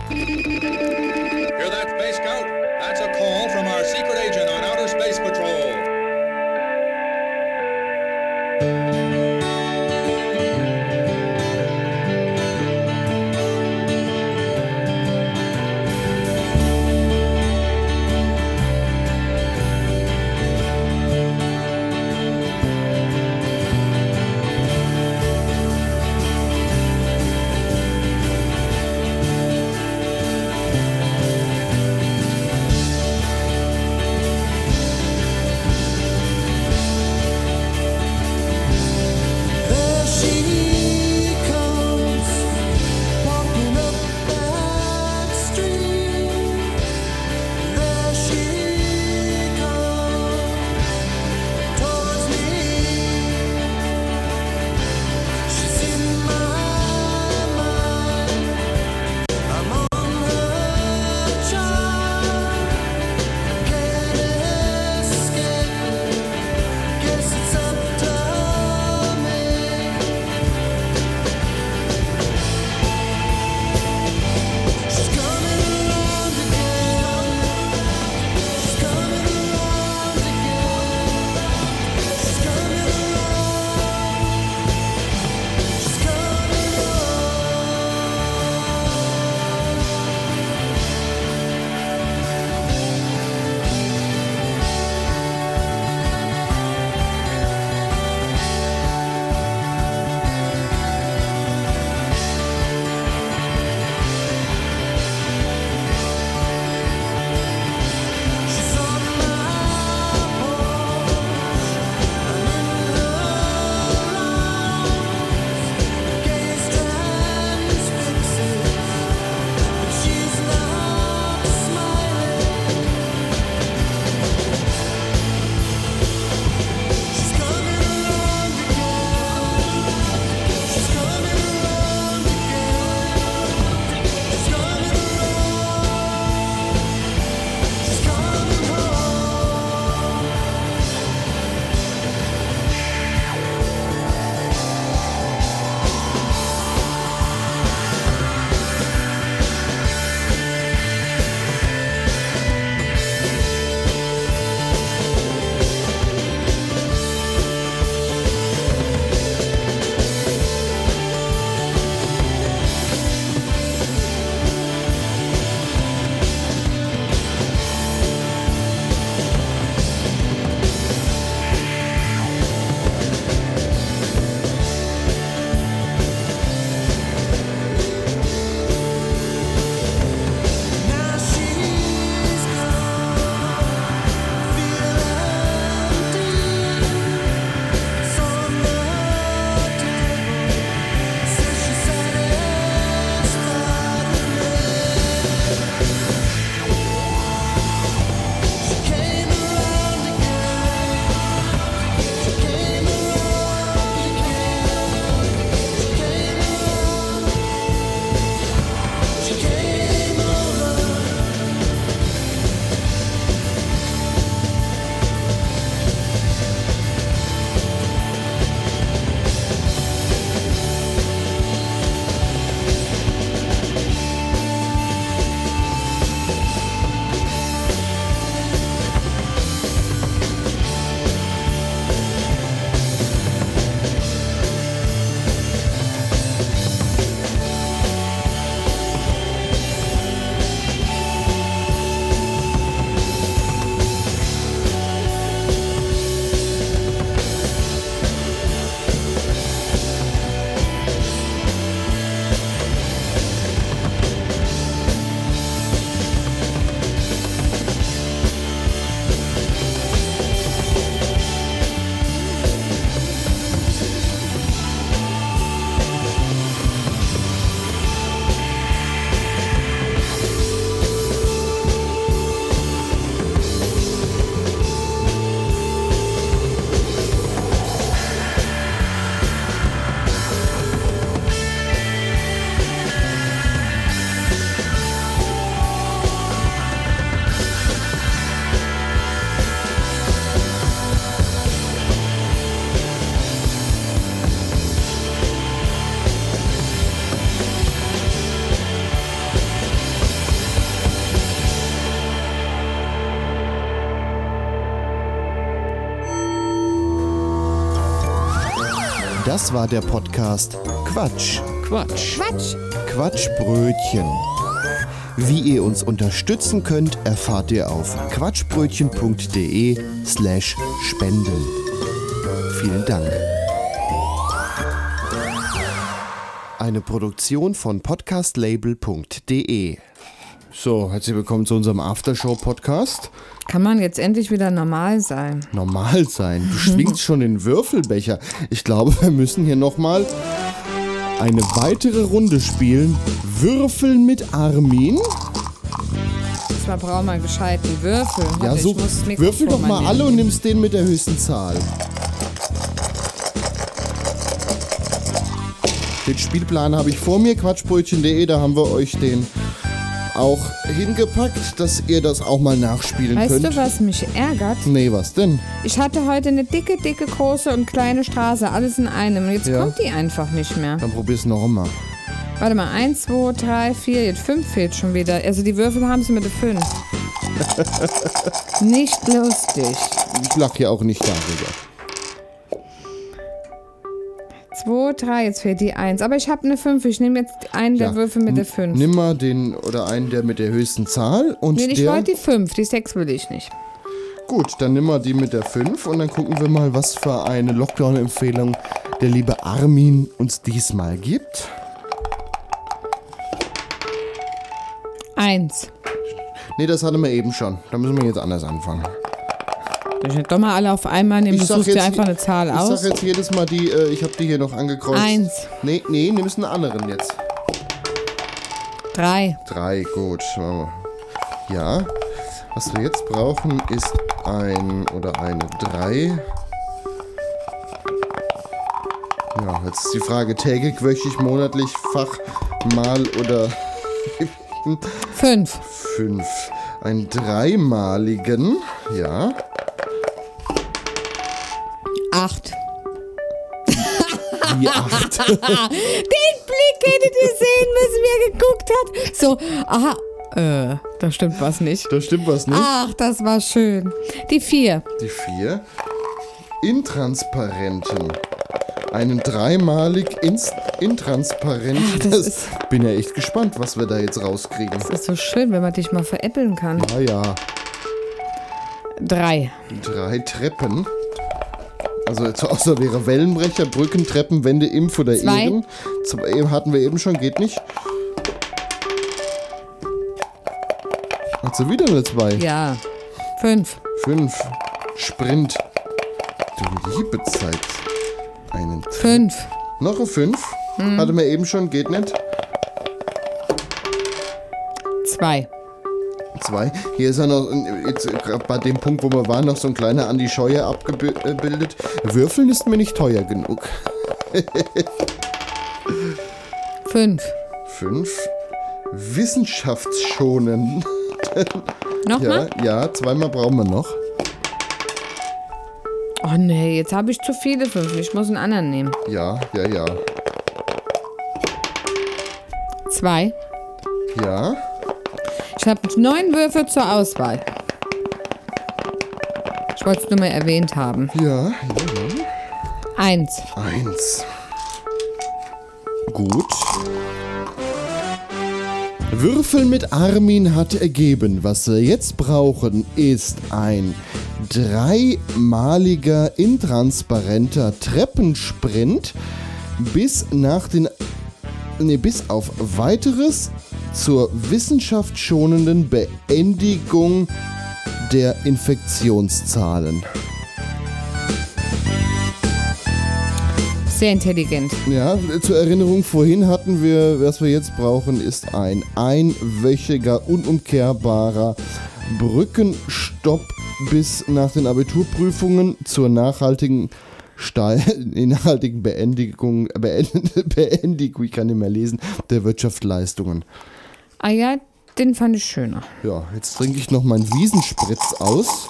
Das war der Podcast Quatsch. Quatsch. Quatsch. Quatschbrötchen. Wie ihr uns unterstützen könnt, erfahrt ihr auf quatschbrötchen.de slash spenden. Vielen Dank. Eine Produktion von podcastlabel.de. So, herzlich willkommen zu unserem Aftershow-Podcast. Kann man jetzt endlich wieder normal sein? Normal sein. Du schwingst schon den Würfelbecher. Ich glaube, wir müssen hier nochmal eine weitere Runde spielen. Würfeln mit Armin. Diesmal brauchen wir einen gescheiten Würfel. Ja, Warte, so. Würfel doch mal alle und nimmst den mit der höchsten Zahl. Den Spielplan habe ich vor mir, quatschbrötchen.de, da haben wir euch den auch hingepackt, dass ihr das auch mal nachspielen Weißt könnt. du, was mich ärgert? Nee, was denn? Ich hatte heute eine dicke, dicke, große und kleine Straße, alles in einem. Und jetzt Ja. kommt die einfach nicht mehr. Dann probier's noch mal. Warte mal, 1, 2, 3, 4, jetzt 5 fehlt schon wieder. Also die Würfel haben sie mit der 5. Nicht lustig. Ich lach ja auch nicht darüber. 2, 3, jetzt fehlt die 1. Aber ich habe eine 5. Ich nehme jetzt einen der Ja. Würfel mit der 5. Nimm mal den oder einen der mit der höchsten Zahl und Nee, ich der. wollte die 5. Die 6 will ich nicht. Gut, dann nimm mal die mit der 5 und dann gucken wir mal, was für eine Lockdown-Empfehlung der liebe Armin uns diesmal gibt. 1. Nee, das hatten wir eben schon. Da müssen wir jetzt anders anfangen. Ich nicht doch mal alle auf einmal nehmen. Du sag suchst dir einfach eine Zahl ich aus. sag jetzt jedes Mal die, äh, ich habe die hier noch angekreuzt. Eins. Nee, nee, nimmst einen anderen jetzt. 3. Drei, gut. Ja. Was wir jetzt brauchen, ist ein oder eine drei. Ja, jetzt ist die Frage tägig, wöchig, monatlich, Fach, mal oder 5. fünf. Einen dreimaligen, ja. 8. Wie acht. Den Blick hättet ihr sehen müssen, wie er geguckt hat. So, aha. Äh, da stimmt was nicht. Da stimmt was nicht. Ach, das war schön. Die 4. Die vier. Intransparenten. Einen dreimalig ins intransparenten. das Das bin ja echt gespannt, was wir da jetzt rauskriegen. Das ist so schön, wenn man dich mal veräppeln kann. Ah ja, 3. drei Treppen. Also jetzt außer wäre Wellenbrecher, Brücken, Treppen, Wände, Impf oder Zwei. Ehren. Zwei hatten wir eben schon, geht nicht. Hat sie wieder eine zwei? Ja. 5. Fünf. Sprint. Du liebe Zeit. Einen 5. Noch eine 5. Hm. Hatte wir eben schon, geht nicht. 2. Zwei. Hier ist ja noch, jetzt grad bei dem Punkt, wo wir waren, noch so ein kleiner Andi Scheuer abgebildet. Würfeln ist mir nicht teuer genug. 5. Fünf. Wissenschaftsschonen. ja, Nochmal? ja, zweimal brauchen wir noch. Oh nee, jetzt habe ich zu viele 5. Ich muss einen anderen nehmen. Ja, ja, ja. 2. Ja. Ich habe neun Würfel zur Auswahl. Ich wollte es nur mal erwähnt haben. Ja, ja, ja. 1. Eins. Gut. Würfel mit Armin hat ergeben. Was wir jetzt brauchen, ist ein dreimaliger intransparenter Treppensprint bis nach den nee, bis auf weiteres zur wissenschaftsschonenden Beendigung der Infektionszahlen. Sehr intelligent. Ja, zur Erinnerung, vorhin hatten wir, was wir jetzt brauchen, ist ein einwöchiger, unumkehrbarer Brückenstopp bis nach den Abiturprüfungen zur nachhaltigen, Steil, nachhaltigen Beendigung, Beend, Beendigung, ich kann nicht mehr lesen, der Wirtschaftsleistungen. Ah ja, den fand ich schöner. Ja, jetzt trinke ich noch meinen Wiesenspritz aus.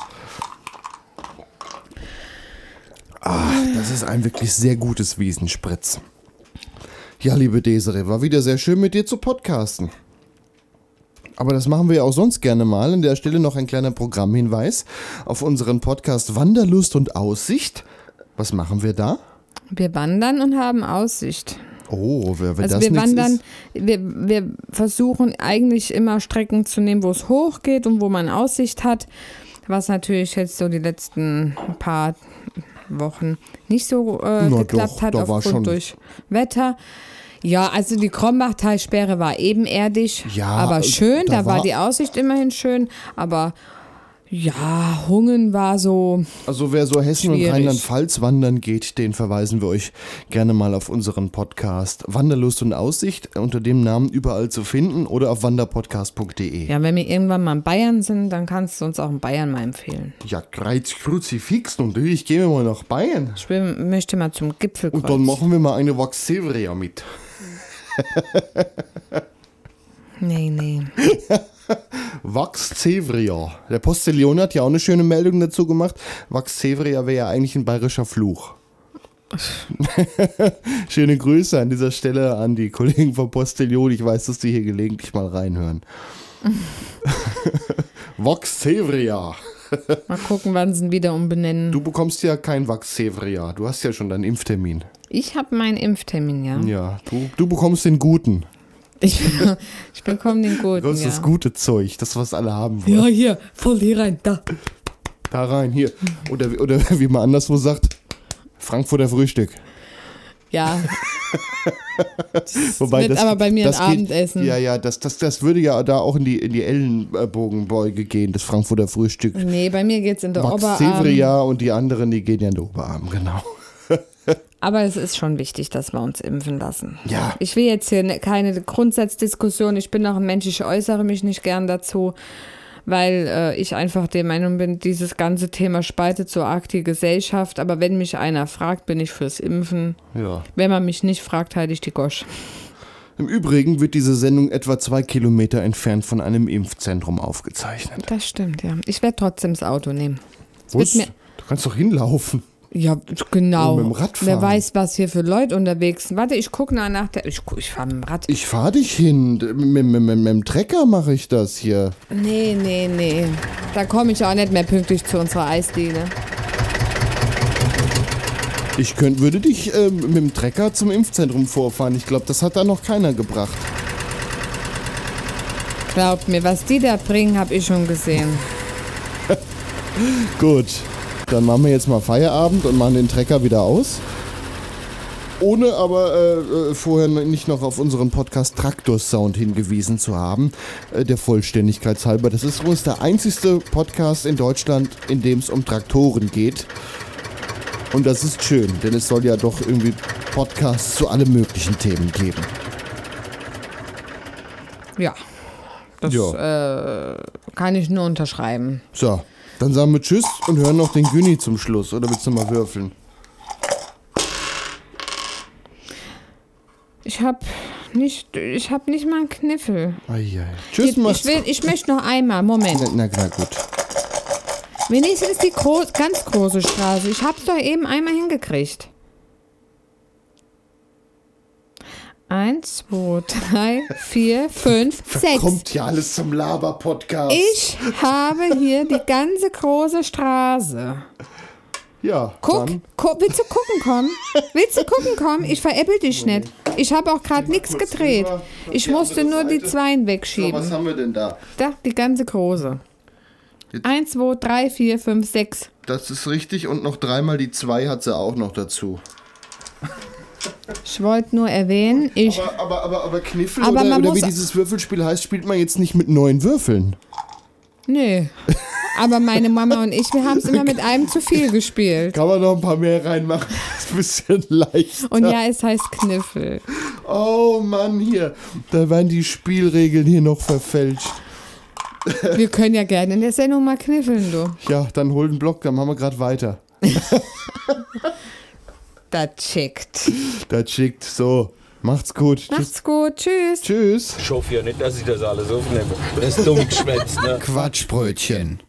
Ah, das ist ein wirklich sehr gutes Wiesenspritz. Ja, liebe Desiree, war wieder sehr schön mit dir zu podcasten. Aber das machen wir ja auch sonst gerne mal. An der Stelle noch ein kleiner Programmhinweis auf unseren Podcast Wanderlust und Aussicht. Was machen wir da? Wir wandern und haben Aussicht. Oh, wenn also das wir wandern, ist. wir, wir versuchen eigentlich immer Strecken zu nehmen, wo es hoch geht und wo man Aussicht hat, was natürlich jetzt so die letzten paar Wochen nicht so äh, Na geklappt doch, hat aufgrund durch Wetter. Ja, also die Krombachtalsperre war ebenerdig, Ja, aber äh, schön, da da, war war- die Aussicht immerhin schön, aber ja, Hungen war so, Also wer so Hessen und Schwierig. Rheinland-Pfalz wandern geht, den verweisen wir euch gerne mal auf unseren Podcast Wanderlust und Aussicht unter dem Namen überall zu finden oder auf wanderpodcast.de. ja, wenn wir irgendwann mal in Bayern sind, dann kannst du uns auch in Bayern mal empfehlen. Ja, Kreuz Kruzifix und ich gehe mal nach Bayern. Ich will, möchte mal zum Gipfelkreuz. Und dann machen wir mal eine Wax Severia mit. Nee, nee. Wax Severia. Der Postillon hat ja auch eine schöne Meldung dazu gemacht. Wax Severia wäre ja eigentlich ein bayerischer Fluch. Schöne Grüße an dieser Stelle an die Kollegen vom Postillon. Ich weiß, dass die hier gelegentlich mal reinhören. Vox Severia. Mal gucken, wann sie ihn wieder umbenennen. Du bekommst ja kein Vox Severia. Du hast ja schon deinen Impftermin. Ich habe meinen Impftermin, ja. Ja, du, du bekommst den guten. Ich, ich bekomme den guten, Das ist ja. das gute Zeug, das, was alle haben wollen. Ja, hier, voll hier rein, da. Da rein, hier. Oder, oder wie man anderswo sagt, Frankfurter Frühstück. Ja, Wobei wird aber bei mir ein Abendessen. Ja, ja, das, das, das würde ja da auch in die, in die Ellenbogenbeuge gehen, das Frankfurter Frühstück. nee, bei mir geht's in der Max Oberarm. Severia und die anderen, die gehen ja in den Oberarm, genau. Aber es ist schon wichtig, dass wir uns impfen lassen. Ja. Ich will jetzt hier ne- keine Grundsatzdiskussion. Ich bin auch ein Mensch, ich äußere mich nicht gern dazu, weil äh, ich einfach der Meinung bin, dieses ganze Thema spaltet so arg die Gesellschaft. Aber wenn mich einer fragt, bin ich fürs Impfen. Ja. Wenn man mich nicht fragt, halte ich die Gosch. Im Übrigen wird diese Sendung etwa zwei Kilometer entfernt von einem Impfzentrum aufgezeichnet. Das stimmt, ja. Ich werde trotzdem das Auto nehmen. Mir, Du kannst doch hinlaufen. Ja, genau. Und mit dem Rad Wer weiß, was hier für Leute unterwegs sind. Warte, ich gucke nach, nach der. Ich, ich fahre mit dem Rad. Ich fahr dich hin. Mit, mit, mit, mit dem Trecker mache ich das hier. Nee, nee, nee. Da komme ich auch nicht mehr pünktlich zu unserer Eisdiele. Ich könnt, würde dich ähm, mit dem Trecker zum Impfzentrum vorfahren. Ich glaube, das hat da noch keiner gebracht. Glaubt mir, was die da bringen, habe ich schon gesehen. Gut, dann machen wir jetzt mal Feierabend und machen den Trecker wieder aus. Ohne aber äh, äh, vorher nicht noch auf unseren Podcast Traktor Sound hingewiesen zu haben, äh, der Vollständigkeit halber. Das ist übrigens der einzigste Podcast in Deutschland, in dem es um Traktoren geht. Und das ist schön, denn es soll ja doch irgendwie Podcasts zu allen möglichen Themen geben. Ja. Das äh, kann ich nur unterschreiben. So, dann sagen wir Tschüss und hören noch den Günni zum Schluss. Oder willst du mal würfeln? Ich habe nicht, ich habe nicht mal einen Kniffel. Eieiei. Tschüss, ich, ich, will, ich möchte noch einmal, Moment. Na, na, gut. Wenigstens die gro ganz große Straße. Ich hab's doch eben einmal hingekriegt. Eins, zwei, drei, vier, fünf, sechs. Kommt ja alles zum Laber-Podcast. Ich habe hier die ganze große Straße. Ja, Guck, gu willst du gucken kommen? Willst du gucken kommen? Ich veräppel dich nicht. Ich habe auch gerade nichts gedreht. Ich musste nur die Zweien So, was wegschieben. haben wir denn da? Da, die ganze große. Eins, zwei, drei, vier, fünf, sechs. Das ist richtig und noch dreimal die zwei hat sie auch noch dazu. Ich wollte nur erwähnen, ich. Aber, aber, aber, aber Kniffel Aber oder, oder wie dieses Würfelspiel heißt, spielt man jetzt nicht mit neun Würfeln. Nee. Aber meine Mama und ich, wir haben es immer mit einem zu viel gespielt. Kann man noch ein paar mehr reinmachen? ist ein bisschen leichter. Und ja, es heißt Kniffel. Oh Mann, hier. Da werden die Spielregeln hier noch verfälscht. Wir können ja gerne in der Sendung mal kniffeln, du. Ja, dann hol den Block, dann machen wir gerade weiter. Das chickt. Das schickt. So, macht's gut. Macht's gut. Tschüss. Tschüss. Ich hoffe ja nicht, dass ich das alles aufnehme. Das ist dumm geschwätzt, ne? Quatschbrötchen.